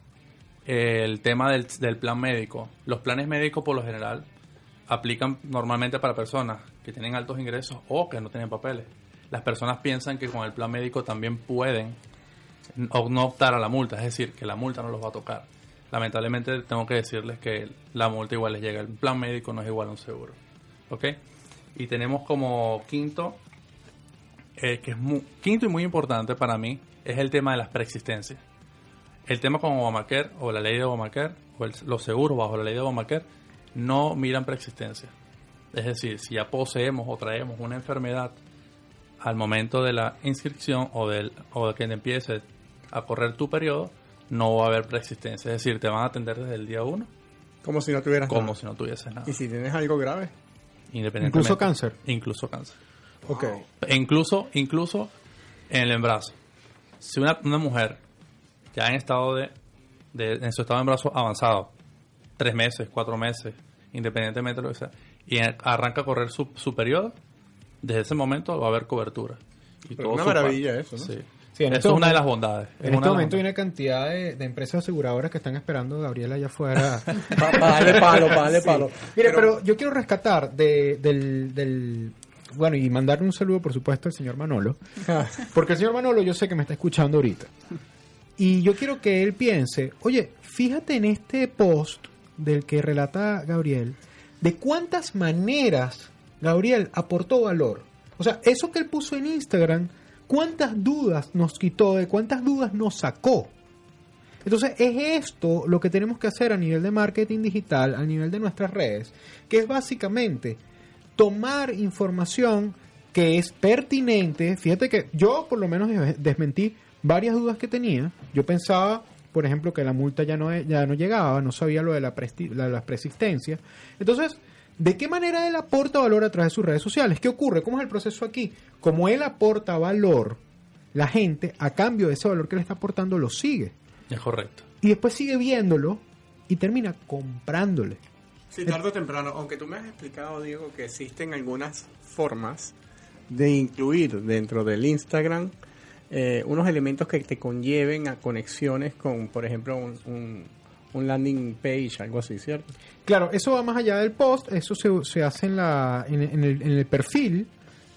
eh, el tema del, del plan médico. Los planes médicos por lo general aplican normalmente para personas que tienen altos ingresos o que no tienen papeles. Las personas piensan que con el plan médico también pueden o no optar a la multa, es decir, que la multa no los va a tocar. Lamentablemente tengo que decirles que la multa igual les llega. El plan médico no es igual a un seguro. ¿Ok? Y tenemos como quinto, eh, que es mu- quinto y muy importante para mí, es el tema de las preexistencias. El tema con Obamacare o la ley de Obamacare o el- los seguros bajo la ley de Obamacare no miran preexistencia. Es decir, si ya poseemos o traemos una enfermedad al momento de la inscripción o, del, o de que empiece a correr tu periodo, no va a haber preexistencia. Es decir, te van a atender desde el día uno Como si no tuvieras como nada. si no tuvieses nada. Y si tienes algo grave. Independientemente. Incluso cáncer. Incluso cáncer. Ok. E incluso, incluso en el embarazo. Si una, una mujer ya en estado de, de- en su estado de embarazo avanzado, tres meses, cuatro meses, independientemente de lo que sea, y arranca a correr su, su periodo, desde ese momento va a haber cobertura. Y todo una maravilla eso, ¿no? Sí. Sí, en eso este es una de las bondades. Es En este momento hay una cantidad de, de empresas aseguradoras que están esperando a Gabriela allá afuera. Para darle palo, para darle palo. Mire, pero, yo quiero rescatar de- del, del- Bueno, y mandarle un saludo, por supuesto, al señor Manolo. Porque el señor Manolo yo sé que me está escuchando ahorita. Y yo quiero que él piense, oye, fíjate en este post del que relata Gabriel, de cuántas maneras Gabriel aportó valor. O sea, eso que él puso en Instagram, cuántas dudas nos quitó, de cuántas dudas nos sacó. Entonces es esto lo que tenemos que hacer a nivel de marketing digital, a nivel de nuestras redes, que es básicamente tomar información que es pertinente. Fíjate que yo por lo menos des- desmentí varias dudas que tenía. Yo pensaba, por ejemplo, que la multa ya no, ya no llegaba, no sabía lo de la, la, la persistencia. Entonces, ¿De qué manera él aporta valor a través de sus redes sociales? ¿Qué ocurre? ¿Cómo es el proceso aquí? Como él aporta valor, la gente, a cambio de ese valor que le está aportando, lo sigue. Es correcto. Y después sigue viéndolo y termina comprándole. Sí, tarde o temprano, aunque tú me has explicado, Diego, que existen algunas formas de incluir dentro del Instagram eh, unos elementos que te conlleven a conexiones con, por ejemplo, un, un, un landing page, algo así, ¿cierto? Claro, eso va más allá del post, eso se, se hace en, la, en, el, en el perfil,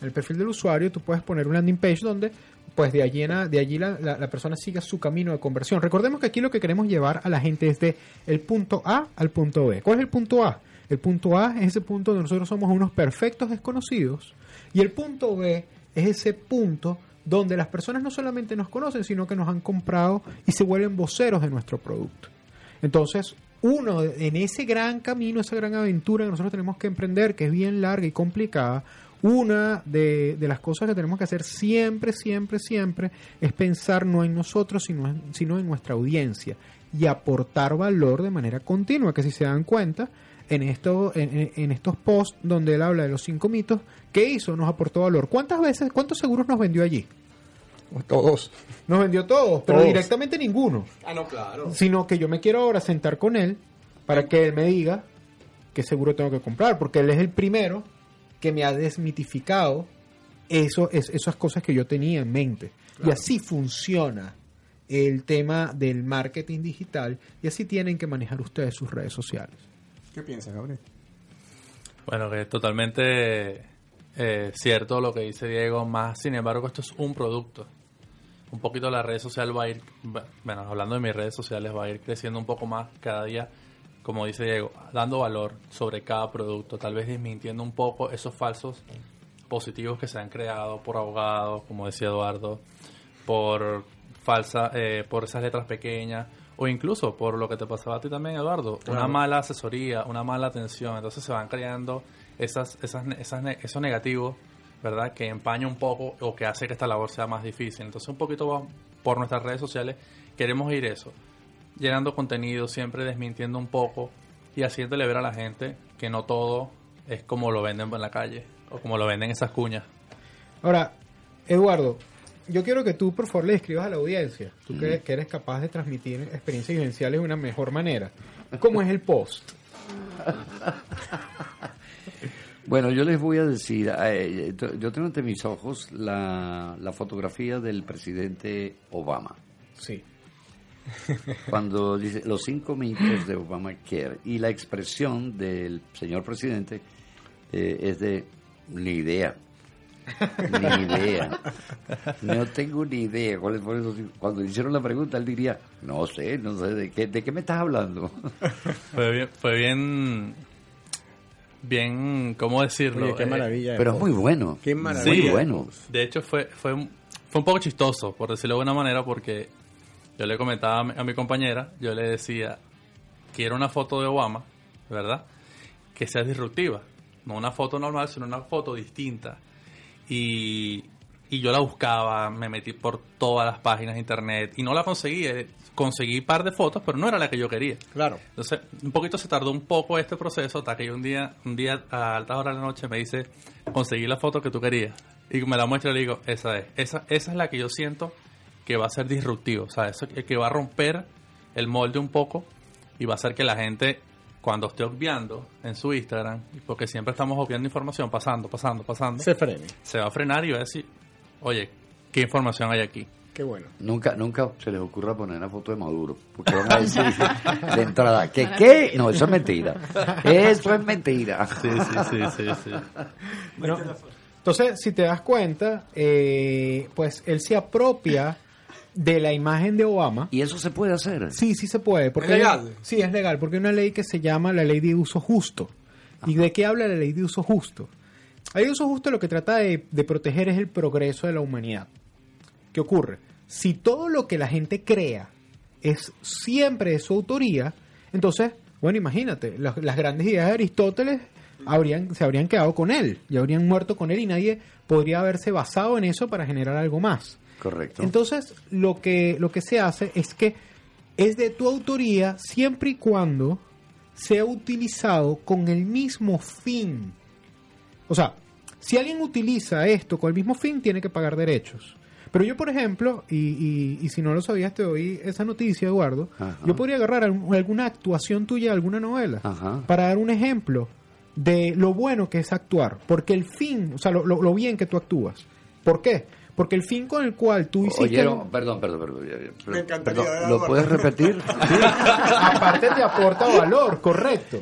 en el perfil del usuario, tú puedes poner un landing page donde pues de allí, en de allí la- la persona siga su camino de conversión. Recordemos que aquí lo que queremos llevar a la gente es de el punto A al punto B. ¿Cuál es el punto A? El punto A es ese punto donde nosotros somos unos perfectos desconocidos y el punto B es ese punto donde las personas no solamente nos conocen, sino que nos han comprado y se vuelven voceros de nuestro producto. Entonces, uno, en ese gran camino, esa gran aventura que nosotros tenemos que emprender, que es bien larga y complicada, una de, las cosas que tenemos que hacer siempre, siempre, siempre es pensar no en nosotros, sino en, sino en nuestra audiencia y aportar valor de manera continua, que si se dan cuenta, en- en estos posts donde él habla de los cinco mitos, ¿qué hizo? Nos aportó valor. ¿Cuántas veces, cuántos seguros nos vendió allí? Todos. Nos vendió todos, pero Todos. directamente ninguno Ah, no, claro. sino que yo me quiero ahora sentar con él para que él me diga qué seguro tengo que comprar, porque él es el primero que me ha desmitificado eso, es, esas cosas que yo tenía en mente. Y así funciona el tema del marketing digital y así tienen que manejar ustedes sus redes sociales. ¿Qué piensas, Gabriel? Bueno, que es totalmente eh, cierto lo que dice Diego, más sin embargo esto es un producto. Un poquito la red social va a ir, bueno, hablando de mis redes sociales, va a ir creciendo un poco más cada día, como dice Diego, dando valor sobre cada producto, tal vez desmintiendo un poco esos falsos positivos que se han creado por abogados, como decía Eduardo, por falsa, eh, por esas letras pequeñas, o incluso por lo que te pasaba a ti también, Eduardo, una mala asesoría, una mala atención, entonces se van creando esas, esas, ne- esas, ne- esos negativos, ¿verdad? Que empaña un poco o que hace que esta labor sea más difícil. Entonces un poquito va- por nuestras redes sociales queremos ir eso, llenando contenido, siempre desmintiendo un poco y haciéndole ver a la gente que no todo es como lo venden en la calle o como lo venden esas cuñas. Ahora, Eduardo, yo quiero que tú por favor le escribas a la audiencia, tú que, que eres capaz de transmitir experiencias vivenciales de una mejor manera. ¿Cómo es el post? Bueno, yo les voy a decir, eh, yo tengo ante mis ojos la, la fotografía del presidente Obama. Sí. Cuando dice los cinco mitos de Obamacare y la expresión del señor presidente eh, es de ni idea. Ni idea. No tengo ni idea. cuáles fueron esos cinco. Cuando le hicieron la pregunta, él diría, no sé, no sé, ¿de qué, de qué me estás hablando? Fue bien, fue bien, bien, ¿cómo decirlo? Oye, qué Eh, maravilla. Pero es muy bueno. Qué Sí, maravilla. Muy bueno. De hecho, fue, fue, un- fue un poco chistoso, por decirlo de alguna manera, porque yo le comentaba a mi, a mi compañera, yo le decía, quiero una foto de Obama, ¿verdad? Que sea disruptiva. No una foto normal, sino una foto distinta. Y, y yo la buscaba, me metí por todas las páginas de internet y no la conseguí. eh, Conseguí un par de fotos, pero no era la que yo quería. Claro. Entonces, un poquito se tardó un poco este proceso hasta que yo un día, un día a altas horas de la noche me dice, conseguí la foto que tú querías. Y me la muestra y le digo, esa es. Esa, esa es la que yo siento que va a ser disruptivo. O sea, eso que que va a romper el molde un poco y va a hacer que la gente, cuando esté obviando en su Instagram, porque siempre estamos obviando información, pasando, pasando, pasando, Se frene. se va a frenar y va a decir, oye, ¿qué información hay aquí? Qué bueno. Nunca, nunca se les ocurra poner una foto de Maduro, porque van a decir de entrada, ¿que qué? No, eso es mentira. Eso es mentira. Sí, sí, sí, sí, sí. Bueno, entonces, si te das cuenta, eh, pues él se apropia de la imagen de Obama. Y eso se puede hacer. Sí, sí se puede. Porque ¿Es hay- legal? sí, es legal, porque hay una ley que se llama la ley de uso justo. ¿Y de qué habla la ley de uso justo? De uso justo lo que trata de, de proteger es el progreso de la humanidad. ¿Qué ocurre? Si todo lo que la gente crea es siempre de su autoría, entonces, bueno, imagínate, las, las grandes ideas de Aristóteles habrían, se habrían quedado con él, y habrían muerto con él y nadie podría haberse basado en eso para generar algo más. Correcto. Entonces, lo que, lo que se hace es que es de tu autoría siempre y cuando sea utilizado con el mismo fin. O sea, si alguien utiliza esto con el mismo fin, tiene que pagar derechos. Pero yo, por ejemplo, y, y- y si no lo sabías, te doy esa noticia, Eduardo, Ajá. yo podría agarrar alguna actuación tuya, alguna novela, Ajá. para dar un ejemplo de lo bueno que es actuar. Porque el fin, o sea, lo, lo- lo bien que tú actúas. ¿Por qué? Porque el fin con el cual tú hiciste... Oyeron, perdón, perdón, perdón. Me encantaría perdón, ¿Lo puedes repetir? aparte te aporta valor, correcto.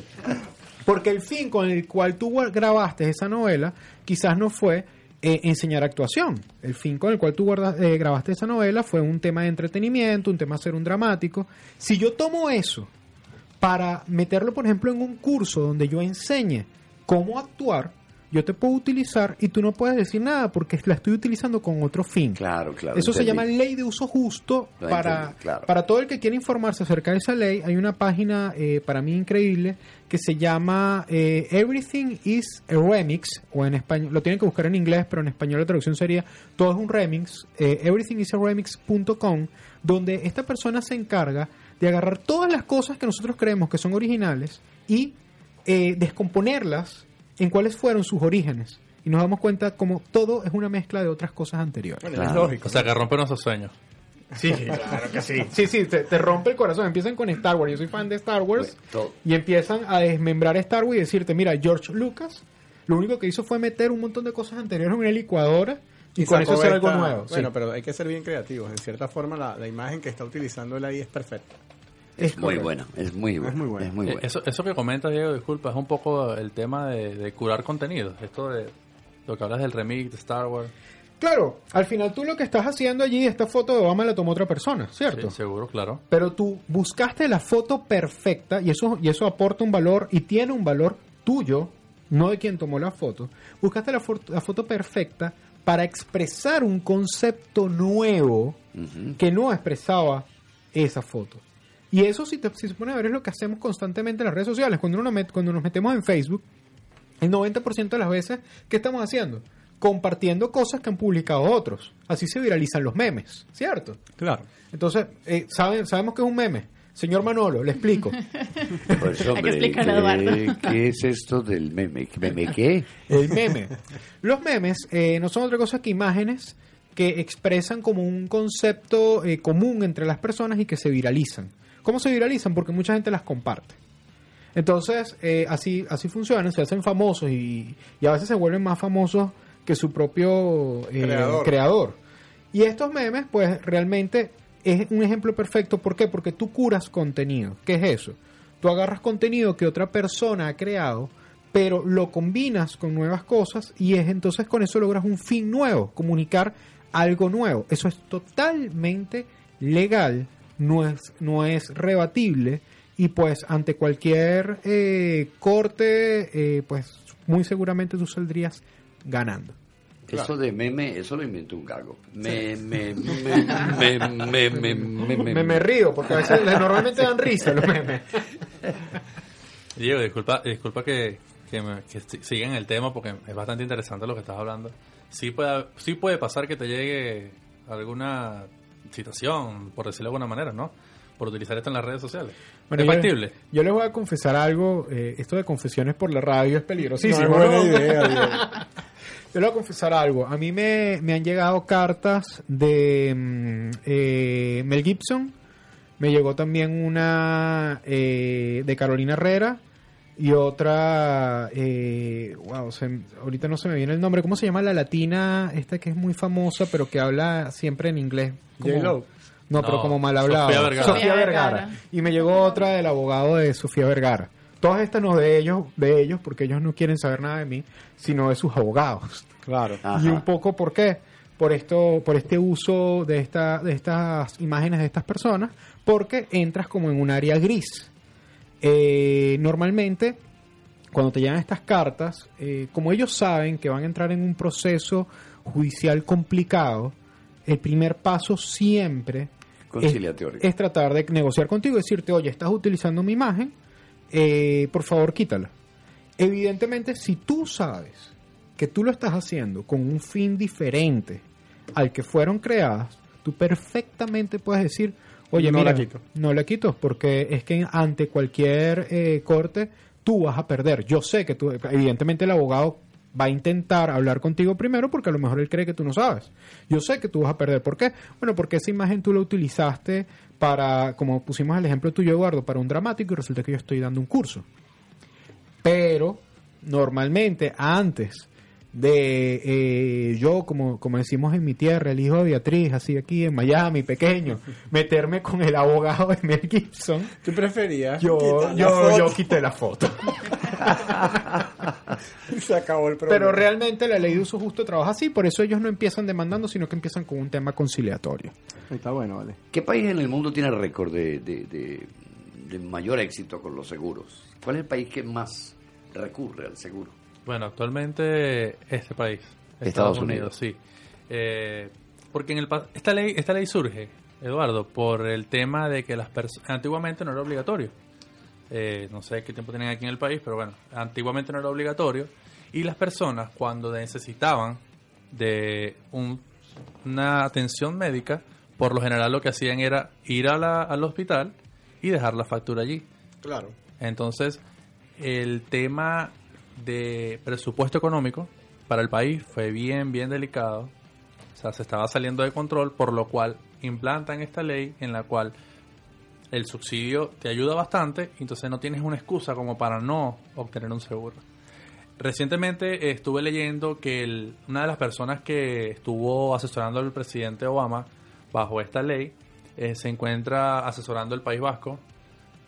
Porque el fin con el cual tú grabaste esa novela quizás no fue eh, enseñar actuación. El fin con el cual tú guarda- eh, grabaste esa novela fue un tema de entretenimiento, un tema de ser un dramático. Si yo tomo eso para meterlo, por ejemplo, en un curso donde yo enseñe cómo actuar, yo te puedo utilizar y tú no puedes decir nada porque la estoy utilizando con otro fin. Claro, claro. Eso se llama ley de uso justo para, entendí, claro. para todo el que quiera informarse acerca de esa ley. Hay una página eh, para mí increíble que se llama eh, Everything is a Remix, o en español, lo tienen que buscar en inglés, pero en español la traducción sería Todo es un remix, eh, everythingisaremix.com, donde esta persona se encarga de agarrar todas las cosas que nosotros creemos que son originales y eh, descomponerlas en cuáles fueron sus orígenes. Y nos damos cuenta como todo es una mezcla de otras cosas anteriores. Bueno, Claro. es lógico. O sea, que rompe nuestros sueños. Sí, claro que sí. Sí, sí, te, te rompe el corazón. Empiezan con Star Wars. Yo soy fan de Star Wars. Bueno. Y empiezan a desmembrar Star Wars y decirte, mira, George Lucas lo único que hizo fue meter un montón de cosas anteriores en una licuadora y, con eso hacer algo nuevo. Bueno, Sí. pero hay que ser bien creativos. En cierta forma, la, la imagen que está utilizando él ahí es perfecta. Es muy buena, es muy buena. muy buena. Es muy Eh, buena. Eso, eso que comentas, Diego, disculpa, es un poco el tema de, de curar contenido. Esto de lo que hablas del remix de Star Wars. Claro, al final tú lo que estás haciendo allí, esta foto de Obama la tomó otra persona, ¿cierto? Sí, seguro, claro. Pero tú buscaste la foto perfecta y eso, y eso aporta un valor y tiene un valor tuyo, no de quien tomó la foto. Buscaste la, foto- la foto perfecta para expresar un concepto nuevo que no expresaba esa foto. Y eso, si, te, si se pone a ver, es lo que hacemos constantemente en las redes sociales. Cuando, uno nos met- cuando nos metemos en Facebook, el 90% de las veces, ¿qué estamos haciendo? Compartiendo cosas que han publicado otros. Así se viralizan los memes, ¿cierto? Claro. Entonces, eh, ¿saben, sabemos que es un meme. Señor Manolo, le explico. Pues, Hay que hombre, explicarle a Eduardo. ¿qué, qué es esto del meme? ¿Meme qué? El meme. Los memes eh, no son otra cosa que imágenes que expresan como un concepto eh, común entre las personas y que se viralizan. ¿Cómo se viralizan? Porque mucha gente las comparte. Entonces, eh, así, así funcionan, se hacen famosos y, y a veces se vuelven más famosos que su propio eh, Creador. creador. Y estos memes, pues realmente es un ejemplo perfecto. ¿Por qué? Porque tú curas contenido. ¿Qué es eso? Tú agarras contenido que otra persona ha creado, pero lo combinas con nuevas cosas y es entonces con eso logras un fin nuevo, comunicar algo nuevo. Eso es totalmente legal, no es, no es rebatible y pues ante cualquier eh, corte, eh, pues muy seguramente tú saldrías ganando. Eso de meme, eso lo inventó un gago. Me, me, me, me, me, me, me, Me, me río porque a veces normalmente dan risa los memes. Diego, disculpa, disculpa que, que, me- que si- siga en el tema porque es bastante interesante lo que estás hablando. Sí puede, sí puede pasar que te llegue alguna situación, por decirlo de alguna manera, ¿no? Por utilizar esto en las redes sociales. Bueno, ¿Es yo- factible? Yo, les voy a confesar algo. eh, esto de confesiones por la radio es peligrosísimo. no es buena idea. Yo les voy a confesar algo. A mí me, me han llegado cartas de mm, eh, Mel Gibson. Me llegó también una eh, de Carolina Herrera. Y otra, eh, wow, se- ahorita no se me viene el nombre. ¿Cómo se llama la latina? Esta que es muy famosa, pero que habla siempre en inglés. J-Lo. No, pero como mal hablado. Sofía Vergara. Sofía Vergara. Vergara. Y me llegó otra del abogado de Sofía Vergara. Todas estas no de ellos, de ellos, porque ellos no quieren saber nada de mí, sino de sus abogados. Claro. Ajá. Y un poco por qué, por esto, por este uso de esta, de estas imágenes de estas personas, porque entras como en un área gris. Eh, normalmente, cuando te llegan estas cartas, eh, como ellos saben que van a entrar en un proceso judicial complicado, el primer paso siempre es, es tratar de negociar contigo y decirte, oye, estás utilizando mi imagen, eh, por favor quítala. Evidentemente, si tú sabes que tú lo estás haciendo con un fin diferente al que fueron creadas, tú perfectamente puedes decir, Oye, No mira, la quito. no la quito porque es que ante cualquier eh, corte tú vas a perder. Yo sé que tú, evidentemente el abogado va a intentar hablar contigo primero porque a lo mejor él cree que tú no sabes. Yo sé que tú vas a perder. ¿Por qué? Bueno, porque esa imagen tú la utilizaste para, como pusimos el ejemplo tuyo, Eduardo, para un dramático y resulta que yo estoy dando un curso. Pero normalmente antes de eh, yo, como, como decimos en mi tierra, el hijo de Beatriz, así aquí en Miami, pequeño, meterme con el abogado de Mel Gibson, ¿Tú preferías? yo, yo, foto? yo quité la foto. Se acabó el problema. Pero realmente la ley de uso justo trabaja así, por eso ellos no empiezan demandando, sino que empiezan con un tema conciliatorio. Está bueno, vale. ¿Qué país en el mundo tiene récord de, de- de- de mayor éxito con los seguros? ¿Cuál es el país que más recurre al seguro? Bueno, actualmente este país, Estados, Estados Unidos, sí. Eh, porque en el pa- esta ley esta ley surge, Eduardo, por el tema de que las personas antiguamente no era obligatorio. Eh, no sé qué tiempo tienen aquí en el país, pero bueno, antiguamente no era obligatorio y las personas cuando necesitaban de un- una atención médica, por lo general lo que hacían era ir a la- al hospital y dejar la factura allí. Claro. Entonces, el tema de presupuesto económico para el país fue bien, bien delicado. O sea, se estaba saliendo de control, por lo cual implantan esta ley en la cual el subsidio te ayuda bastante, entonces no tienes una excusa como para no obtener un seguro. Recientemente estuve leyendo que una de las personas que estuvo asesorando al presidente Obama bajo esta ley eh, se encuentra asesorando el País Vasco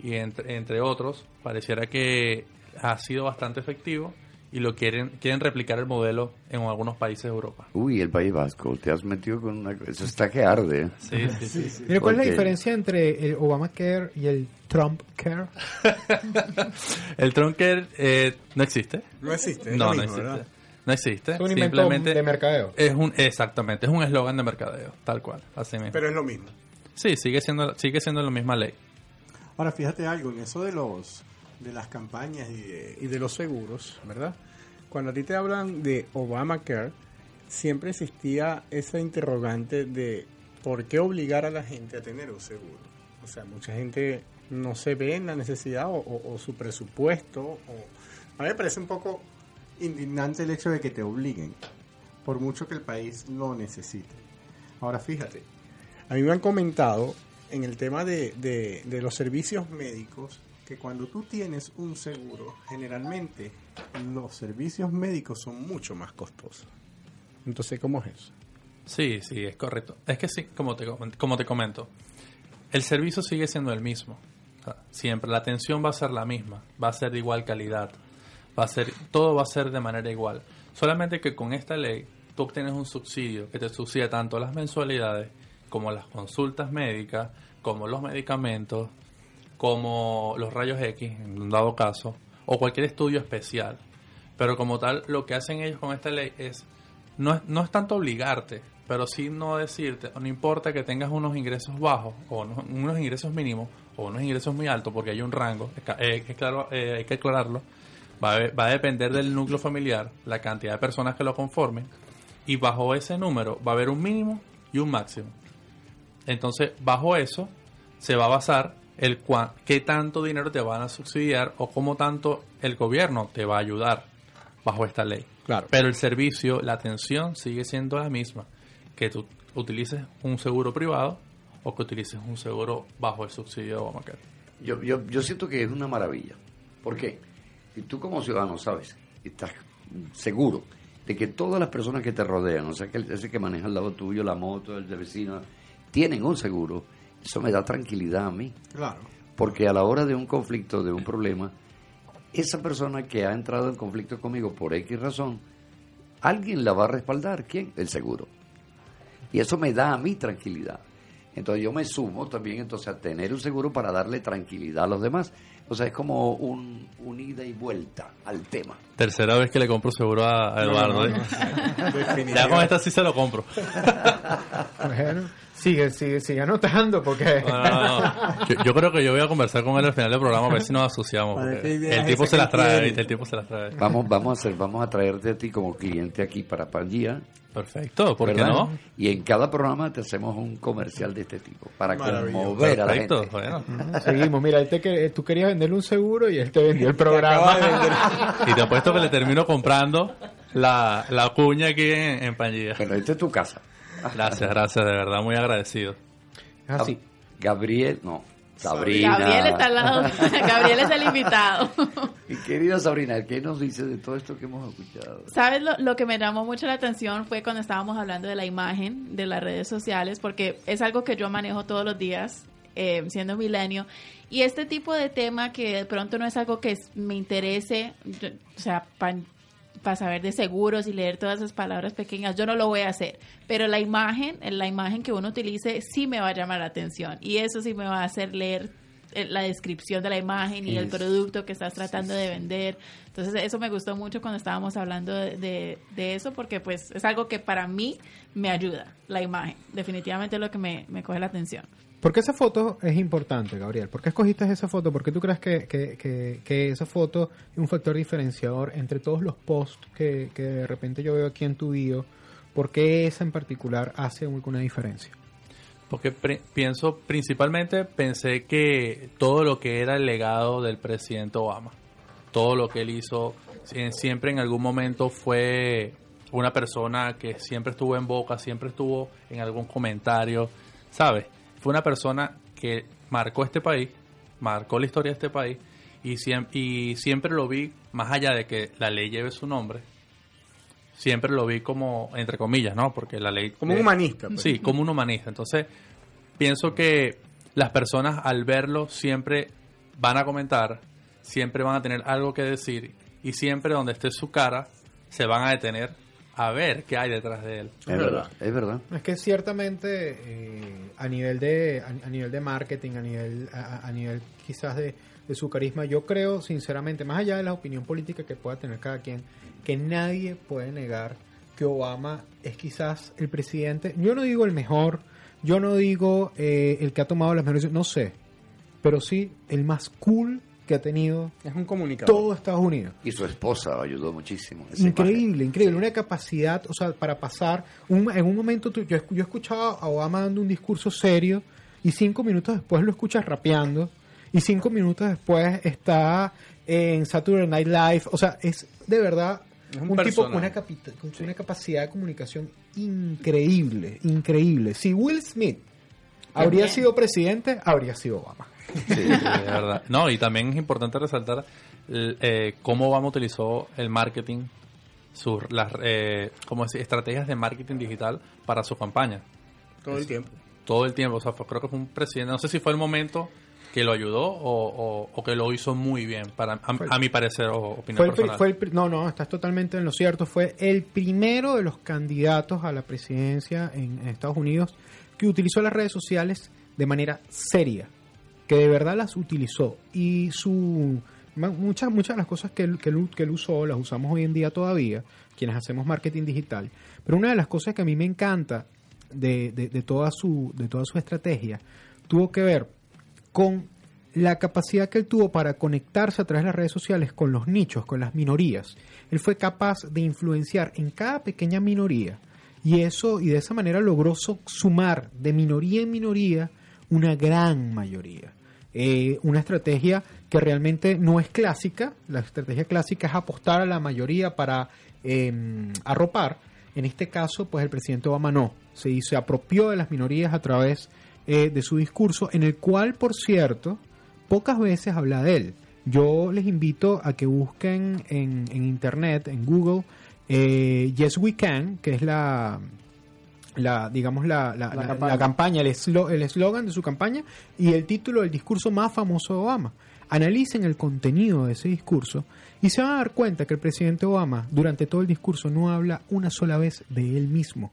y entre, entre otros pareciera que ha sido bastante efectivo y lo quieren quieren replicar el modelo en algunos países de Europa. Uy, el País Vasco, te has metido con una... Eso está que arde. ¿eh? Sí, sí, sí. Mira, ¿cuál es la diferencia entre el Obamacare y el Trump Care? El Trunker eh, no existe. No existe. No, no existe. ¿verdad? No existe. Es un invento Simplemente de mercadeo. es un exactamente, es un eslogan de mercadeo, tal cual, así mismo. Pero es lo mismo. sí, sigue siendo sigue siendo la misma ley. Ahora, fíjate algo, en eso de los de las campañas y de, los seguros, ¿verdad? Cuando a ti te hablan de Obamacare, siempre existía esa interrogante de por qué obligar a la gente a tener un seguro. O sea, mucha gente no se ve en la necesidad o, su presupuesto. O... A mí me parece un poco indignante el hecho de que te obliguen, por mucho que el país lo necesite. Ahora, fíjate, a mí me han comentado en el tema de- de los servicios médicos que cuando tú tienes un seguro, generalmente los servicios médicos son mucho más costosos. Entonces, ¿cómo es eso? Sí, sí, es correcto. Es que sí, como te, como te comento, el servicio sigue siendo el mismo. Siempre la atención va a ser la misma, va a ser de igual calidad, va a ser, todo va a ser de manera igual. Solamente que con esta ley tú obtienes un subsidio que te subsidia tanto las mensualidades como las consultas médicas, como los medicamentos, como los rayos X, en un dado caso, o cualquier estudio especial. Pero como tal, lo que hacen ellos con esta ley es no es, no es tanto obligarte, pero sí no decirte, no importa que tengas unos ingresos bajos o unos, ingresos mínimos o unos ingresos muy altos, porque hay un rango, eh, es claro, eh, hay que aclararlo, va va a depender del núcleo familiar, la cantidad de personas que lo conformen, y bajo ese número va a haber un mínimo y un máximo. Entonces, bajo eso se va a basar el cua- qué tanto dinero te van a subsidiar o cómo tanto el gobierno te va a ayudar bajo esta ley. Claro. Pero el servicio, la atención sigue siendo la misma. Que tú utilices un seguro privado o que utilices un seguro bajo el subsidio de Obamacare. Yo, yo, yo siento que es una maravilla. ¿Por qué? Si tú como ciudadano sabes, estás seguro de que todas las personas que te rodean, o sea, que el- ese que maneja al lado tuyo, la moto, el de vecino, tienen un seguro, eso me da tranquilidad a mí. Claro. Porque a la hora de un conflicto, de un problema, esa persona que ha entrado en conflicto conmigo por X razón, alguien la va a respaldar. ¿Quién? El seguro. Y eso me da a mí tranquilidad. Entonces yo me sumo también entonces a tener un seguro para darle tranquilidad a los demás. O sea, es como un, un ida y vuelta al tema. Tercera vez que le compro seguro a, Eduardo. ¿eh? Ya con esta sí se lo compro. Bueno, sigue, sigue, sigue anotando porque... No, no, no. Yo, yo creo que yo voy a conversar con él al final del programa a ver si nos asociamos. El tipo se las trae. El tipo se las trae. Vamos, vamos a hacer, vamos a traerte a ti como cliente aquí para Pangía. Perfecto, ¿por qué no? Y en cada programa te hacemos un comercial de este tipo para conmover a la Perfecto, gente. bueno. Seguimos, mira, él te que- tú querías venderle un seguro y él te vendió el programa. Y te apuesto que le termino comprando la, la cuña aquí en, en Pangía. Bueno, esta es tu casa. Gracias, gracias, de verdad, muy agradecido. Así. Gabriel, no, Sabrina. Gabriel está al lado. Gabriel es el invitado. Mi querida Sabrina, ¿qué nos dice de todo esto que hemos escuchado? ¿Sabes lo, lo que me llamó mucho la atención fue cuando estábamos hablando de la imagen de las redes sociales? Porque es algo que yo manejo todos los días, eh, siendo milenio. Y este tipo de tema que de pronto no es algo que me interese, yo- o sea, para saber de seguros y leer todas esas palabras pequeñas, yo no lo voy a hacer. Pero la imagen, la imagen que uno utilice, sí me va a llamar la atención. Y eso sí me va a hacer leer eh, la descripción de la imagen y el producto que estás tratando de vender. Entonces eso me gustó mucho cuando estábamos hablando de, de- de eso porque pues es algo que para mí me ayuda, la imagen. Definitivamente es lo que me, me coge la atención. ¿Por qué esa foto es importante, Gabriel? ¿Por qué escogiste esa foto? ¿Por qué tú crees que, que, que, esa foto es un factor diferenciador entre todos los posts que, de repente yo veo aquí en tu bio? ¿Por qué esa en particular hace una diferencia? Porque pri- pienso, principalmente pensé que todo lo que era el legado del presidente Obama, todo lo que él hizo, sie- siempre en algún momento fue una persona que siempre estuvo en boca, siempre estuvo en algún comentario, ¿sabes? Fue una persona que marcó este país, marcó la historia de este país y, siem- y siempre lo vi, más allá de que la ley lleve su nombre, siempre lo vi como, entre comillas, ¿no? Porque la ley... Como un humanista. pues. Sí, como un humanista. Entonces, pienso que las personas al verlo siempre van a comentar, siempre van a tener algo que decir y siempre donde esté su cara se van a detener a ver qué hay detrás de él. Es verdad, es verdad. Es que ciertamente eh, a nivel de a, a nivel de marketing, a nivel a, a nivel quizás de, de su carisma, yo creo sinceramente, más allá de la opinión política que pueda tener cada quien, que nadie puede negar que Obama es quizás el presidente, yo no digo el mejor, yo no digo eh, el que ha tomado las mejores, decisiones, no sé, pero sí el más cool que ha tenido Es un comunicador. todo Estados Unidos. Y su esposa ayudó muchísimo. Increíble, increíble. Una capacidad, o sea, para pasar. Un, en un momento, tú- yo, yo escuchaba a Obama dando un discurso serio y cinco minutos después lo escuchas rapeando y cinco minutos después está en Saturday Night Live. O sea, es de verdad Es un, un tipo con una, con una capacidad de comunicación increíble, increíble. Si Will Smith habría sido presidente, habría sido Obama. Sí, de verdad. No, y también es importante resaltar eh, cómo Obama utilizó el marketing, sus las eh, ¿cómo decir? estrategias de marketing digital para su campaña. Todo el tiempo. Todo el tiempo. O sea, fue- creo que fue un presidente. No sé si fue el momento que lo ayudó o, o- o que lo hizo muy bien, para a, Fue- a mi parecer o opinión Fue el, pri- personal. fue el pri- no, no, estás totalmente en lo cierto. Fue el primero de los candidatos a la presidencia en, en Estados Unidos que utilizó las redes sociales de manera seria, que de verdad las utilizó. Y su muchas, muchas de las cosas que él, que, él, usó las usamos hoy en día todavía, quienes hacemos marketing digital. Pero una de las cosas que a mí me encanta de, de- de toda, su, de toda su estrategia tuvo que ver con la capacidad que él tuvo para conectarse a través de las redes sociales con los nichos, con las minorías. Él fue capaz de influenciar en cada pequeña minoría y eso y de esa manera logró sumar de minoría en minoría una gran mayoría. Eh, una estrategia que realmente no es clásica. La estrategia clásica es apostar a la mayoría para eh, arropar. En este caso, pues el presidente Obama no. Se, se apropió de las minorías a través eh, de su discurso, en el cual, por cierto, pocas veces habla de él. Yo les invito a que busquen en, en internet, en Google, eh, Yes We Can, que es la, la digamos, la, la- campaña. la campaña, el eslo- el eslogan de su campaña y el título del discurso más famoso de Obama. Analicen el contenido de ese discurso y se van a dar cuenta que el presidente Obama durante todo el discurso no habla una sola vez de él mismo.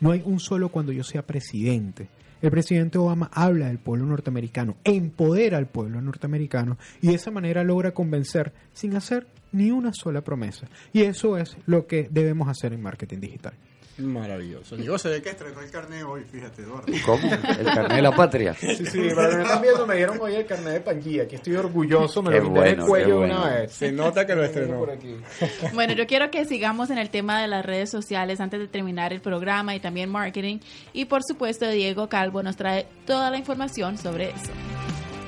No hay un solo cuando yo sea presidente. El presidente Obama habla del pueblo norteamericano, empodera al pueblo norteamericano y de esa manera logra convencer sin hacer ni una sola promesa. Y eso es lo que debemos hacer en marketing digital. Maravilloso. Digo, se ve que estrenó el carnet hoy, fíjate, Eduardo. ¿Cómo? El carnet de la patria. Sí, sí, para que me están viendo, me dieron hoy el carnet de Pangía. Aquí estoy orgulloso, me Qué lo quité en el bueno, cuello una bueno. vez. Se nota que lo estrenó. Por aquí. Bueno, yo quiero que sigamos en el tema de las redes sociales antes de terminar el programa y también marketing. Y por supuesto, Diego Calvo nos trae toda la información sobre eso.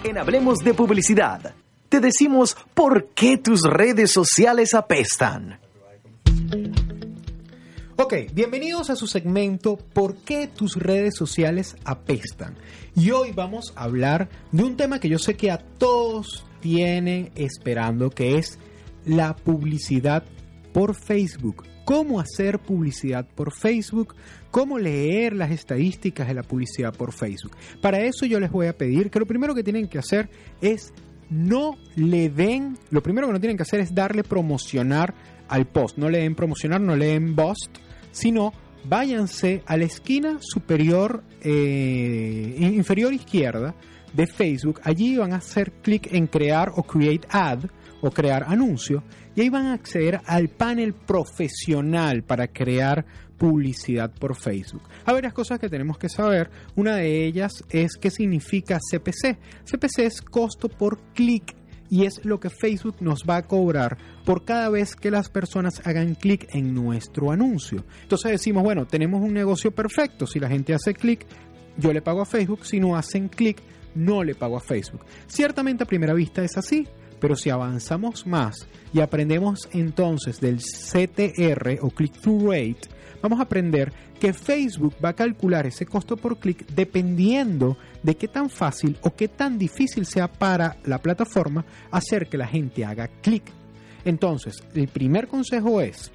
En Hablemos de Publicidad, te decimos por qué tus redes sociales apestan. Ok, bienvenidos a su segmento ¿Por qué tus redes sociales apestan? Y hoy vamos a hablar de un tema que yo sé que a todos tienen esperando, que es la publicidad por Facebook. Cómo hacer publicidad por Facebook, cómo leer las estadísticas de la publicidad por Facebook. Para eso yo les voy a pedir que lo primero que tienen que hacer es no le den, lo primero que no tienen que hacer es darle promocionar al post. No le den promocionar, no le den bust, sino váyanse a la esquina superior, eh, inferior izquierda de Facebook. Allí van a hacer clic en crear o create ad o crear anuncio y ahí van a acceder al panel profesional para crear publicidad por Facebook. Hay varias cosas que tenemos que saber. Una de ellas es qué significa CPC. CPC es costo por clic y es lo que Facebook nos va a cobrar por cada vez que las personas hagan clic en nuestro anuncio. Entonces decimos, bueno, tenemos un negocio perfecto. Si la gente hace clic, yo le pago a Facebook. Si no hacen clic, no le pago a Facebook. Ciertamente a primera vista es así, pero si avanzamos más y aprendemos entonces del CTR o click-through rate, vamos a aprender que Facebook va a calcular ese costo por clic dependiendo de qué tan fácil o qué tan difícil sea para la plataforma hacer que la gente haga clic. Entonces, el primer consejo es,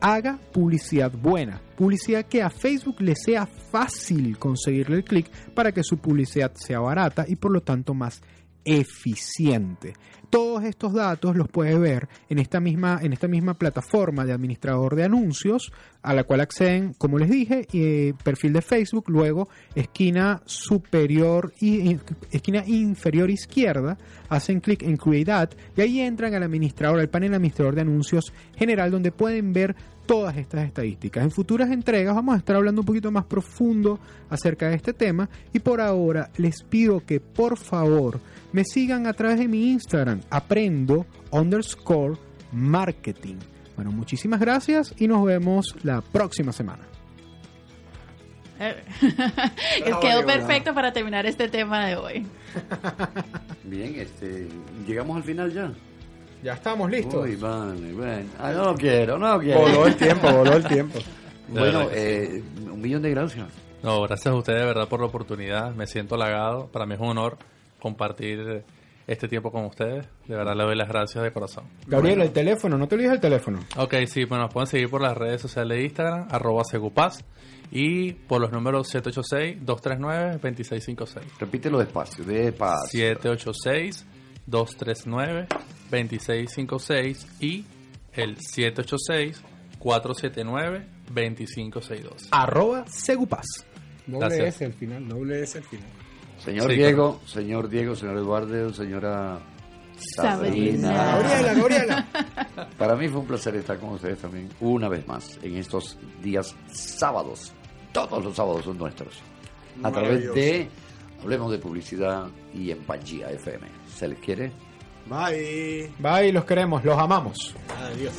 haga publicidad buena, publicidad que a Facebook le sea fácil conseguirle el clic para que su publicidad sea barata y por lo tanto más eficiente. Todos estos datos los puede ver en esta misma en esta misma plataforma de administrador de anuncios a la cual acceden, como les dije, eh, perfil de Facebook, luego esquina superior y esquina inferior izquierda, hacen clic en Create Ad y ahí entran al administrador, al panel administrador de anuncios general donde pueden ver todas estas estadísticas. En futuras entregas vamos a estar hablando un poquito más profundo acerca de este tema y por ahora les pido que por favor me sigan a través de mi Instagram, aprendo underscore marketing. Bueno, muchísimas gracias y nos vemos la próxima semana. Es quedó perfecto para terminar este tema de hoy. Bien, este, llegamos al final ya. Ya estamos listos. Uy, vale, bueno. Ah, no lo quiero, no lo quiero. Voló el tiempo, voló el tiempo. Bueno, eh, un millón de gracias. No, gracias a ustedes de verdad por la oportunidad. Me siento halagado. Para mí es un honor compartir este tiempo con ustedes. De verdad le doy las gracias de corazón. Gabriel, el teléfono, no te olvides el teléfono. Ok, sí, bueno, nos pueden seguir por las redes sociales de Instagram, arroba segupaz, y por los números 786-239-2656. Repítelo despacio, despacio. 786-239-2656 y el 786-479-2562. Arroba Segupaz. Doble Gracias. S al final, doble S al final. Señor Sí, Diego, señor Diego, señor Eduardo, señora Sabrina. Sabrina. Gabriela, Gabriela. Para mí fue un placer estar con ustedes también una vez más en estos días sábados. Todos los sábados son nuestros. A través de Hablemos de Publicidad y en Pangía FM. ¿Se les quiere? Bye. Bye, los queremos, los amamos. Adiós.